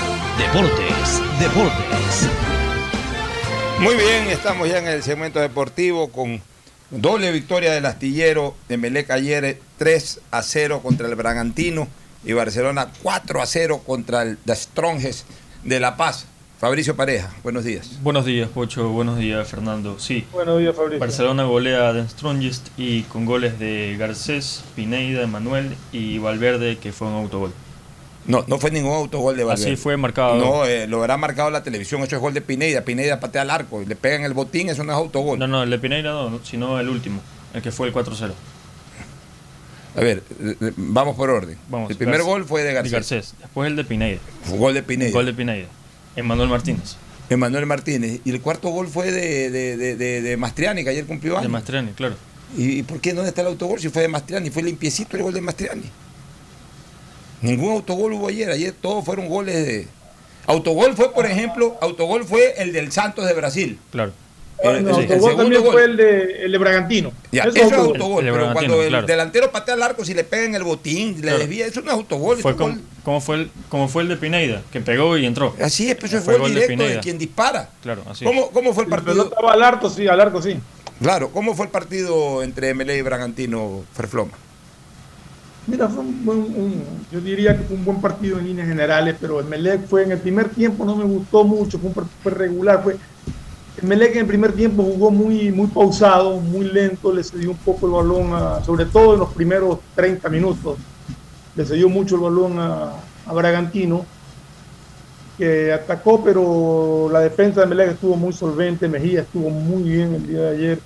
Deportes, Deportes. Muy bien, estamos ya en el segmento deportivo con doble victoria del astillero de Melec ayer 3 a 0 contra el Bragantino y Barcelona 4 a 0 contra el The Strongest de La Paz. Fabricio Pareja, buenos días. Buenos días, Pocho. Buenos días, Fernando. Sí. Buenos días, Fabricio. Barcelona golea a The Strongest y con goles de Garcés, Pineida, Emanuel y Valverde, que fue un autogol. No, no fue ningún autogol de Valverde. Así fue marcado. No, eh, lo habrá marcado la televisión. Eso es gol de Pineida. Pineida patea al arco. Le pegan el botín. Eso no es autogol. No, no, el de Pineida no, sino el último, el que fue el 4-0. A ver, eh, vamos por orden. Vamos, el primer Garcés. gol fue de Garcés. Garcés. Después el de Pineida. Gol de Pineida. Gol de Pineida. Emanuel Martínez. Emanuel Martínez. Y el cuarto gol fue de, de, de, de- de Mastriani, que ayer cumplió años. De Mastriani, claro. ¿Y, y por qué dónde está el autogol si fue de Mastriani? Fue limpiecito el gol de Mastriani. Ningún autogol hubo ayer. Ayer todos fueron goles de. Autogol fue, por ejemplo, autogol fue el del Santos de Brasil. Claro. El, No, el- el autogol segundo también gol. fue el de, el de Bragantino. Ya, Eso eso es autogol. de pero Bragantino, cuando el claro. delantero patea al arco, si le pega en el botín, le Claro. desvía, eso no es autogol, Fue como, gol. como fue el, como fue el de Pineida, que pegó y entró. Así es, pero eso es Fue gol, de directo de, Pineda. quien dispara. Claro, así ¿Cómo, ¿Cómo fue el partido? pelota estaba al arco, sí, al arco, sí. Claro, ¿cómo fue el partido entre MLE y Bragantino, Ferfloma? Mira, fue un, buen- yo diría que fue un buen partido en líneas generales, pero el Melec fue en el primer tiempo, no me gustó mucho, fue un partido regular. Fue, el Melec en el primer tiempo jugó muy, muy pausado, muy lento, le cedió un poco el balón, a- sobre todo en los primeros 30 minutos, le cedió mucho el balón a, a Bragantino, que atacó, pero la defensa de Melec estuvo muy solvente, Mejía estuvo muy bien el día de ayer,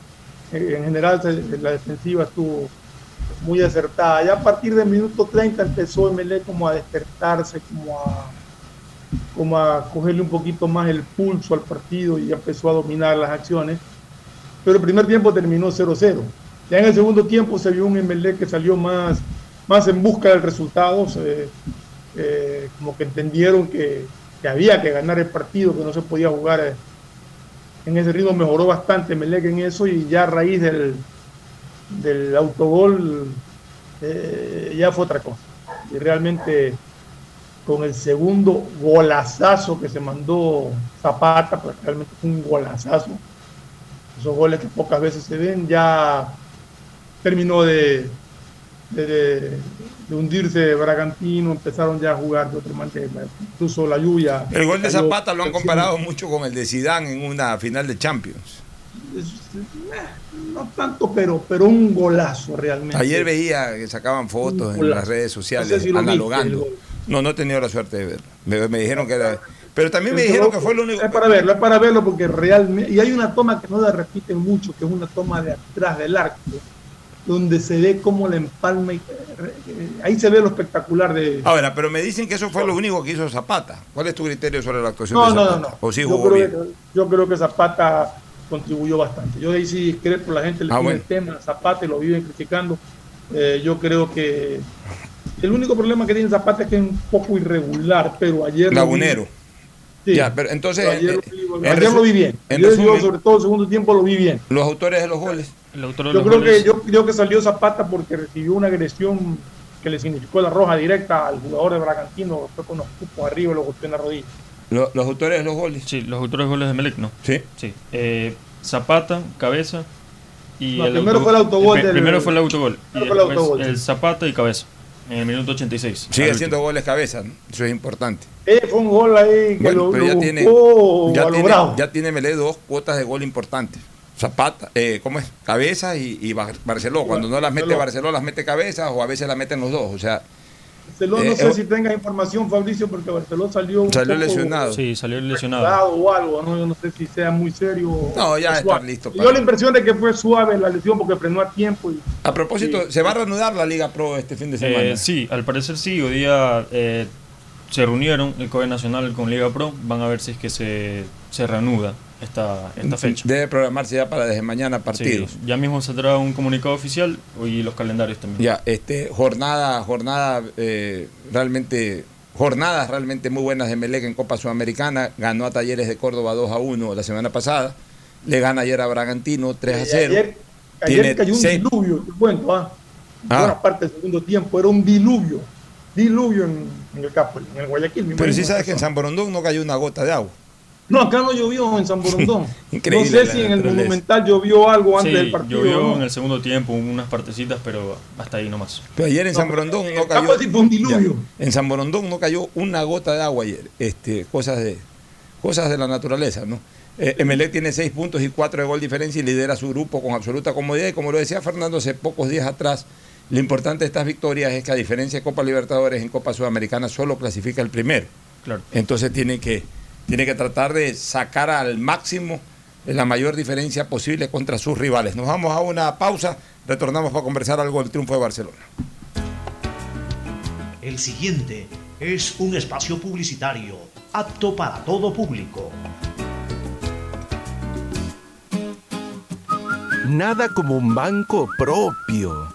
en general la defensiva estuvo muy acertada. Ya a partir del minuto 30 empezó Emelec como a despertarse, como a, como a cogerle un poquito más el pulso al partido y empezó a dominar las acciones. Pero el primer tiempo terminó 0-0. Ya en el segundo tiempo se vio un Emelec que salió más, más en busca del resultado, eh, como que entendieron que, que había que ganar el partido, que no se podía jugar eh, en ese ritmo. Mejoró bastante Emelec en eso y ya a raíz del, del autogol eh, ya fue otra cosa. Y realmente con el segundo golazazo que se mandó Zapata, pues realmente fue un golazazo. Esos goles que pocas veces se ven, ya terminó de, de, de- de hundirse Bragantino, empezaron ya a jugar de otra manera. Incluso la lluvia. El gol de Zapata lo han comparado mucho con el de Zidane en una final de Champions. No tanto, pero, pero un golazo realmente. Ayer veía que sacaban fotos en las redes sociales No sé si analogando. No, no he tenido la suerte de verlo. Me, me dijeron que era, Pero también me Pero dijeron que fue lo único. Es para verlo, es para verlo porque realmente. Y hay una toma que no la repiten mucho, que es una toma de atrás del arco, donde se ve cómo la empalma. y- eh, ahí se ve lo espectacular de. Ahora, pero me dicen que eso fue lo único que hizo Zapata. ¿Cuál es tu criterio sobre la actuación No, de no, no, Zapata? no. ¿O sí yo, jugó creo bien? que, yo creo que Zapata contribuyó bastante. Yo ahí sí creo que la gente le Ah, bueno. el tema Zapata y lo viven criticando. Eh, yo creo que el único problema que tiene Zapata es que es un poco irregular, pero ayer. Lagunero. Sí. Ya, pero entonces. Pero ayer, eh, lo vi, en ayer lo vi bien. en Ayer yo, resumen, sobre todo el segundo tiempo, lo vi bien. los autores de los goles. El autor de Yo los creo, goles- que, yo creo que salió Zapata porque recibió una agresión que le significó la roja directa al jugador de Bragantino, fue con los cupos arriba y lo golpeó en la rodilla. Lo- los autores de los goles. Sí, los autores de goles de Melec, ¿no? Sí. Sí. Eh, Zapata, Cabeza y No, primero fue el autogol del- Primero fue el autogol. Primero fue el autogol, el sí. Zapata y Cabeza. En el minuto 86. Sigue haciendo goles cabeza, ¿no? eso es importante. Eh, fue un gol ahí que Bueno, lo, pero ya lo tiene, buscó ya tiene, ya tiene Melé dos cuotas de gol importantes. Zapata, eh, ¿cómo es? Cabeza y, y Bar- Barceló. Cuando no las mete Barceló. Barceló, las mete cabeza o a veces las meten los dos. O sea, Barceló, eh, no sé eh, si tenga información, Fabricio, porque Barceló salió un Salió poco lesionado. Sí, salió lesionado. o algo, ¿no? Yo no sé si sea muy serio. No, ya está suave. listo dio la impresión de que fue suave la lesión porque frenó a tiempo. Y, a propósito, ¿se va a reanudar la Liga Pro este fin de semana? Eh, sí, al parecer sí. Hoy día eh, se reunieron el COE Nacional con Liga Pro. Van a ver si es que se, se reanuda esta, esta fecha. Debe programarse ya para desde mañana partidos. Sí, ya mismo saldrá un comunicado oficial y los calendarios también. Ya, este, jornada, jornada eh, realmente, jornadas realmente muy buenas de Melec en Copa Sudamericana. Ganó a Talleres de Córdoba 2 a 1 la semana pasada. Le gana ayer a Bragantino 3 a y 0. ayer, Tiene ayer cayó un seis- diluvio, te cuento, ¿ah? Ah. Buena parte del segundo tiempo, era un diluvio. Diluvio en, en el campo, en el Guayaquil. Pero sí imagino. sabes que en San Borondón no cayó una gota de agua. No, acá no llovió en San Borondón. Increíble no sé si en el. Monumental llovió algo antes Sí, del partido. llovió ¿no? en el segundo tiempo, unas partecitas, pero hasta ahí nomás. Pero ayer en No, San Borondón no cayó. un diluvio. Ya, en San Borondón no cayó una gota de agua ayer. Este, cosas de, cosas de la naturaleza, ¿no? Eh, Emelec tiene seis puntos y cuatro de gol diferencia y lidera su grupo con absoluta comodidad. Y como lo decía Fernando hace pocos días atrás, lo importante de estas victorias es que a diferencia de Copa Libertadores, en Copa Sudamericana solo clasifica el primero. Claro. Entonces tiene que, tiene que tratar de sacar al máximo la mayor diferencia posible contra sus rivales. Nos vamos a una pausa, retornamos para conversar algo del triunfo de Barcelona. El siguiente es un espacio publicitario apto para todo público. Nada como un banco propio.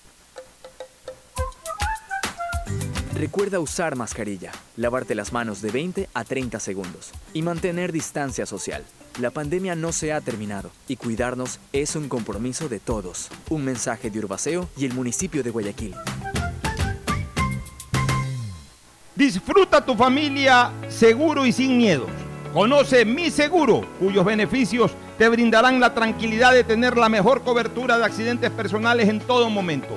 Recuerda usar mascarilla, lavarte las manos de 20 a 30 segundos y mantener distancia social. La pandemia no se ha terminado y cuidarnos es un compromiso de todos. Un mensaje de Urbaceo y el municipio de Guayaquil. Disfruta tu familia seguro y sin miedos. Conoce Mi Seguro, cuyos beneficios te brindarán la tranquilidad de tener la mejor cobertura de accidentes personales en todo momento.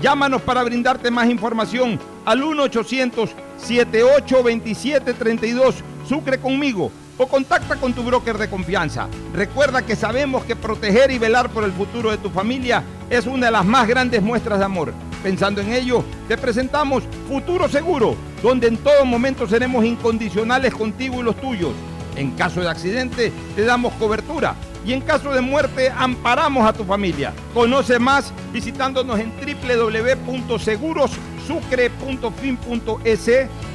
Llámanos para brindarte más información al 1-800-7827-32. Sucre conmigo o contacta con tu broker de confianza. Recuerda que sabemos que proteger y velar por el futuro de tu familia es una de las más grandes muestras de amor. Pensando en ello, te presentamos Futuro Seguro, donde en todo momento seremos incondicionales contigo y los tuyos. En caso de accidente, te damos cobertura y en caso de muerte, amparamos a tu familia. Conoce más visitándonos en www.segurosucre.fin.es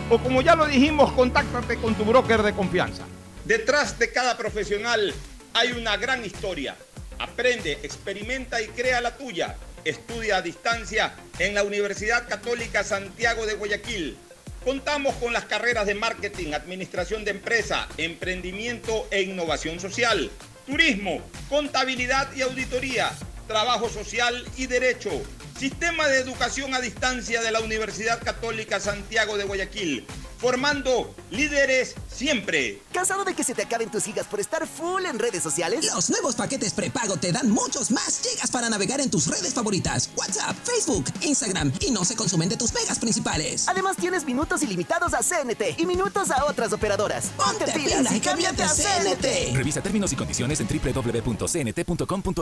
o como ya lo dijimos, contáctate con tu broker de confianza. Detrás de cada profesional hay una gran historia. Aprende, experimenta y crea la tuya. Estudia a distancia en la Universidad Católica Santiago de Guayaquil. Contamos con las carreras de marketing, administración de empresa, emprendimiento e innovación social, turismo, contabilidad y auditoría, trabajo social y derecho. Sistema de educación a distancia de la Universidad Católica Santiago de Guayaquil formando líderes siempre. ¿Cansado de que se te acaben tus gigas por estar full en redes sociales? Los nuevos paquetes prepago te dan muchos más gigas para navegar en tus redes favoritas, WhatsApp, Facebook, Instagram y no se consumen de tus megas principales. Además tienes minutos ilimitados a CNT y minutos a otras operadoras. Ponte, pilas y cámbiate a CNT. Revisa términos y condiciones en www.cnt.com.es.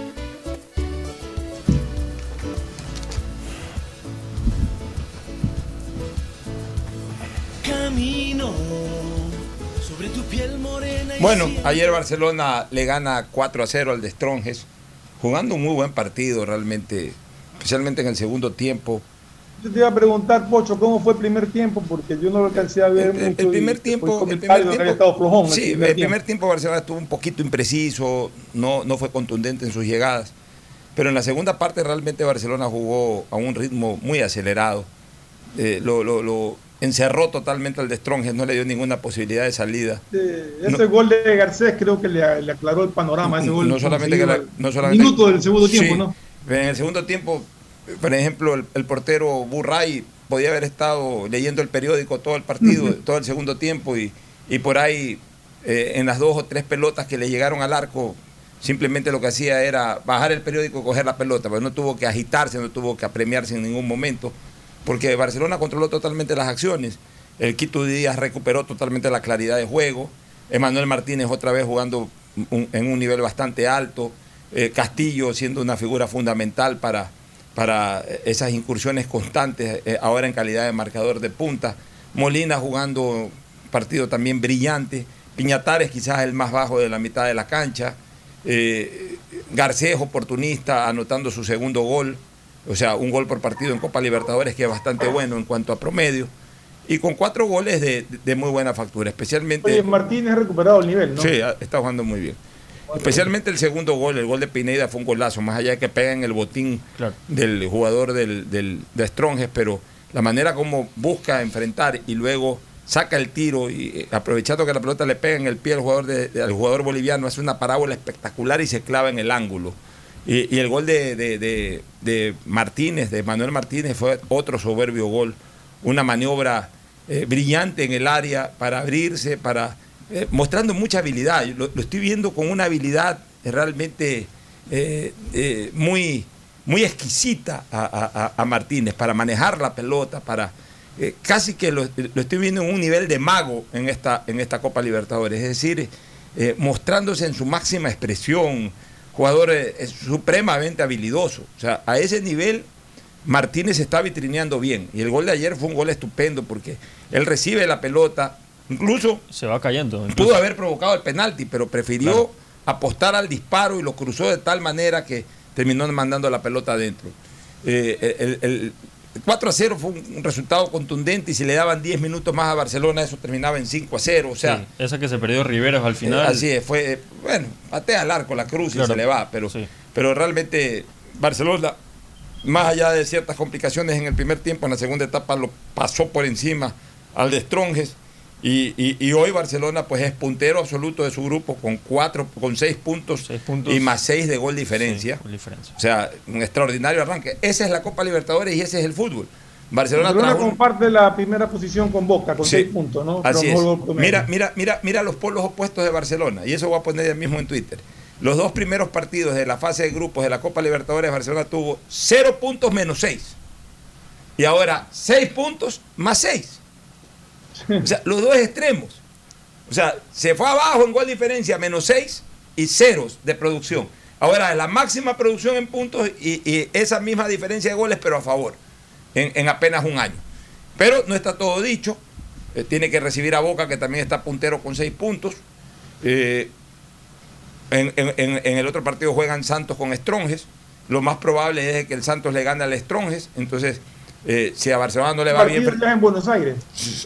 Camino sobre tu piel morena. y Bueno, ayer Barcelona le gana 4 a 0 al de Stronges, jugando un muy buen partido realmente, especialmente en el segundo tiempo. Yo te iba a preguntar, Pocho, ¿cómo fue el primer tiempo? Porque yo no lo alcancé a ver El, mucho. el primer tiempo, el primer tiempo, estado flojón. el sí, primer el tiempo. primer tiempo Barcelona estuvo un poquito impreciso, no, no fue contundente en sus llegadas, pero en la segunda parte realmente Barcelona jugó a un ritmo muy acelerado. Eh, lo, lo- lo- encerró totalmente al de Stronges, no le dio ninguna posibilidad de salida. ese gol de Garcés creo que le, le aclaró el panorama. Ese gol no solamente que la, no solamente, minuto del segundo tiempo, sí, ¿no? En el segundo tiempo, por ejemplo, el, el, portero Burray podía haber estado leyendo el periódico todo el partido, uh -huh. todo el segundo tiempo y, y por ahí eh, en las dos o tres pelotas que le llegaron al arco, simplemente lo que hacía era bajar el periódico y coger la pelota, pero no tuvo que agitarse, no tuvo que apremiarse en ningún momento, porque Barcelona controló totalmente las acciones. El Quito Díaz recuperó totalmente la claridad de juego. Emanuel Martínez otra vez jugando en un nivel bastante alto. Eh, Castillo siendo una figura fundamental para, para esas incursiones constantes, eh, ahora en calidad de marcador de punta. Molina jugando partido también brillante. Piñatares quizás el más bajo de la mitad de la cancha. Eh, Garcés oportunista anotando su segundo gol. O sea, un gol por partido en Copa Libertadores que es bastante bueno en cuanto a promedio. Y con cuatro goles de, de muy buena factura, especialmente... Oye, Martínez ha recuperado el nivel, ¿no? Sí, está jugando muy bien. Especialmente el segundo gol, el gol de Pineda fue un golazo, más allá de que pega en el botín claro. del jugador del, del, de Stronges, pero la manera como busca enfrentar y luego saca el tiro y aprovechando que la pelota le pega en el pie al jugador, de, de, al jugador boliviano, hace una parábola espectacular y se clava en el ángulo. Y, el gol de, de, de, Martínez, de Manuel Martínez, fue otro soberbio gol, una maniobra eh, brillante en el área para abrirse, para eh, mostrando mucha habilidad. Lo, estoy viendo con una habilidad realmente eh, muy, muy exquisita a, Martínez para manejar la pelota, para casi que lo, lo, estoy viendo en un nivel de mago en esta, en esta Copa Libertadores, es decir, mostrándose en su máxima expresión, jugador eh, supremamente habilidoso. O sea, a ese nivel Martínez está vitrineando bien. Y el gol de ayer fue un gol estupendo porque él recibe la pelota, incluso se va cayendo. Incluso. Pudo haber provocado el penalti, pero prefirió claro. apostar al disparo y lo cruzó de tal manera que terminó mandando la pelota adentro. Eh, el, el, 4 a 0 fue un resultado contundente y si le daban 10 minutos más a Barcelona, eso terminaba en 5 a 0. O sea, sí, esa que se perdió Riveros al final. Eh, así es, fue, bueno, patea al arco la cruz claro. y se le va, pero, sí. pero realmente Barcelona, más allá de ciertas complicaciones en el primer tiempo, en la segunda etapa lo pasó por encima al de Stronges. Y, y, y, hoy Barcelona pues es puntero absoluto de su grupo con cuatro, con seis puntos, seis puntos. y más seis de gol diferencia. Sí, diferencia. O sea, un extraordinario arranque. Esa es la Copa Libertadores y ese es el fútbol. Barcelona, Barcelona comparte un... la primera posición con Boca, con sí, seis puntos, ¿no? Así es. Mira, mira, mira, mira los polos opuestos de Barcelona, y eso voy a poner ya mismo en Twitter. Los dos primeros partidos de la fase de grupos de la Copa Libertadores, Barcelona tuvo cero puntos menos seis. Y ahora seis puntos más seis. O sea, los dos extremos. O sea, se fue abajo en gol diferencia, menos 6 y ceros de producción. Ahora, la máxima producción en puntos y, esa misma diferencia de goles, pero a favor, en, en apenas un año. Pero no está todo dicho. Eh, tiene que recibir a Boca, que también está puntero con 6 puntos. Eh, en, en, en, el otro partido juegan Santos con Stronges. Lo más probable es que el Santos le gane al Stronges. Entonces, eh, si a Barcelona no le va bien. en Buenos Aires?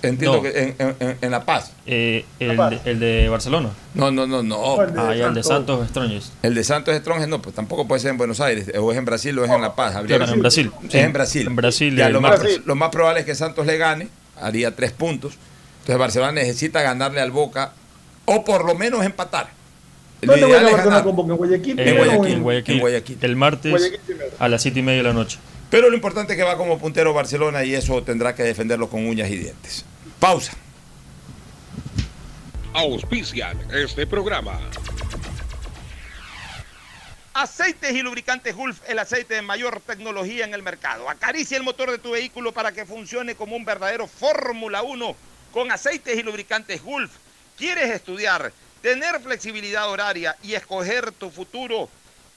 Entiendo no. que en, en, en, La Paz. Eh, el, La Paz. De, el, De, Barcelona. No, no, no, no. El de ah, el de Santos Stronges. El de Santos Stronges no, pues tampoco puede ser en Buenos Aires. O es en Brasil o es en La Paz. Claro, en Brasil. Es sí. en Brasil. En Brasil. Ya, lo, más, lo, más, probable es que Santos le gane, haría tres puntos. Entonces Barcelona necesita ganarle al Boca o por lo menos empatar. ¿Dónde voy a Barcelona con Boca? ¿En Guayaquil? En Guayaquil, en Guayaquil, en Guayaquil. El martes Guayaquil a las siete y media de la noche. Pero lo importante es que va como puntero Barcelona y eso tendrá que defenderlo con uñas y dientes. Pausa. Auspician este programa. Aceites y lubricantes Gulf, el aceite de mayor tecnología en el mercado. Acaricia el motor de tu vehículo para que funcione como un verdadero Fórmula 1 con aceites y lubricantes Gulf. ¿Quieres estudiar, tener flexibilidad horaria y escoger tu futuro?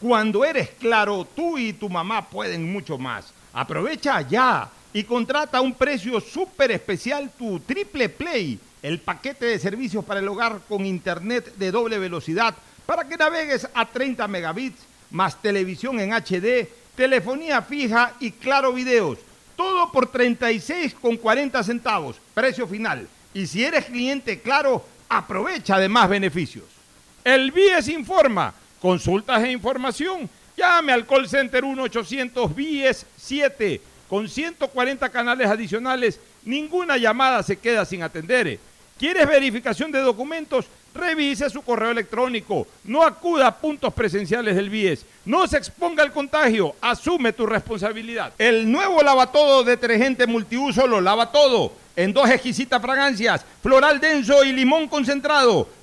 Cuando eres claro, tú y tu mamá pueden mucho más. Aprovecha ya y contrata a un precio súper especial tu Triple Play, el paquete de servicios para el hogar con internet de doble velocidad para que navegues a 30 megabits, más televisión en HD, telefonía fija y claro videos. Todo por 36,40 centavos, precio final. Y si eres cliente claro, aprovecha de más beneficios. El BIES informa. Consultas e información. Llame al call center 1-800-BIES-7 con 140 canales adicionales. Ninguna llamada se queda sin atender. ¿Quieres verificación de documentos? Revise su correo electrónico. No acuda a puntos presenciales del BIES. No se exponga al contagio. Asume tu responsabilidad. El nuevo lavatodo detergente multiuso lo lava todo. En dos exquisitas fragancias, floral denso y limón concentrado.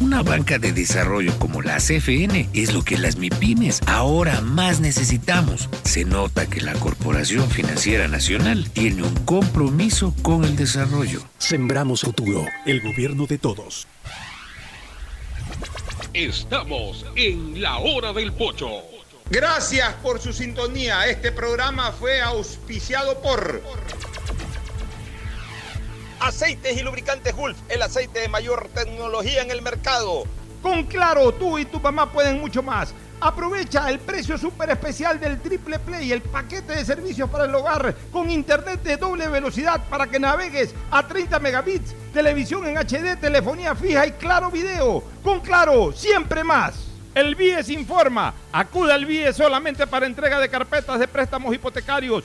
Una banca de desarrollo como la CFN es lo que las MIPIMES ahora más necesitamos. Se nota que la Corporación Financiera Nacional tiene un compromiso con el desarrollo. Sembramos futuro, el gobierno de todos. Estamos en la hora del pocho. Gracias por su sintonía. Este programa fue auspiciado por Aceites y lubricantes Gulf, el aceite de mayor tecnología en el mercado. Con Claro, tú y tu mamá pueden mucho más. Aprovecha el precio súper especial del Triple Play, el paquete de servicios para el hogar con internet de doble velocidad para que navegues a 30 megabits, televisión en HD, telefonía fija y claro video. Con Claro, siempre más. El BIES informa. Acuda al BIES solamente para entrega de carpetas de préstamos hipotecarios.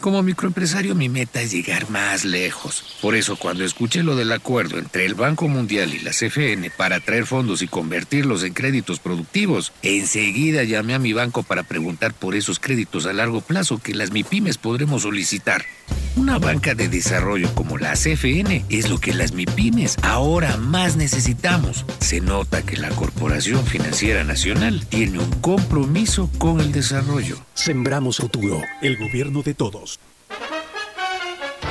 Como microempresario mi meta es llegar más lejos. Por eso cuando escuché lo del acuerdo entre el Banco Mundial y la CFN para traer fondos y convertirlos en créditos productivos, enseguida llamé a mi banco para preguntar por esos créditos a largo plazo que las MIPIMES podremos solicitar. Una banca de desarrollo como la CFN es lo que las MIPIMES ahora más necesitamos. Se nota que la Corporación Financiera Nacional tiene un compromiso con el desarrollo. Sembramos futuro, el gobierno de todos.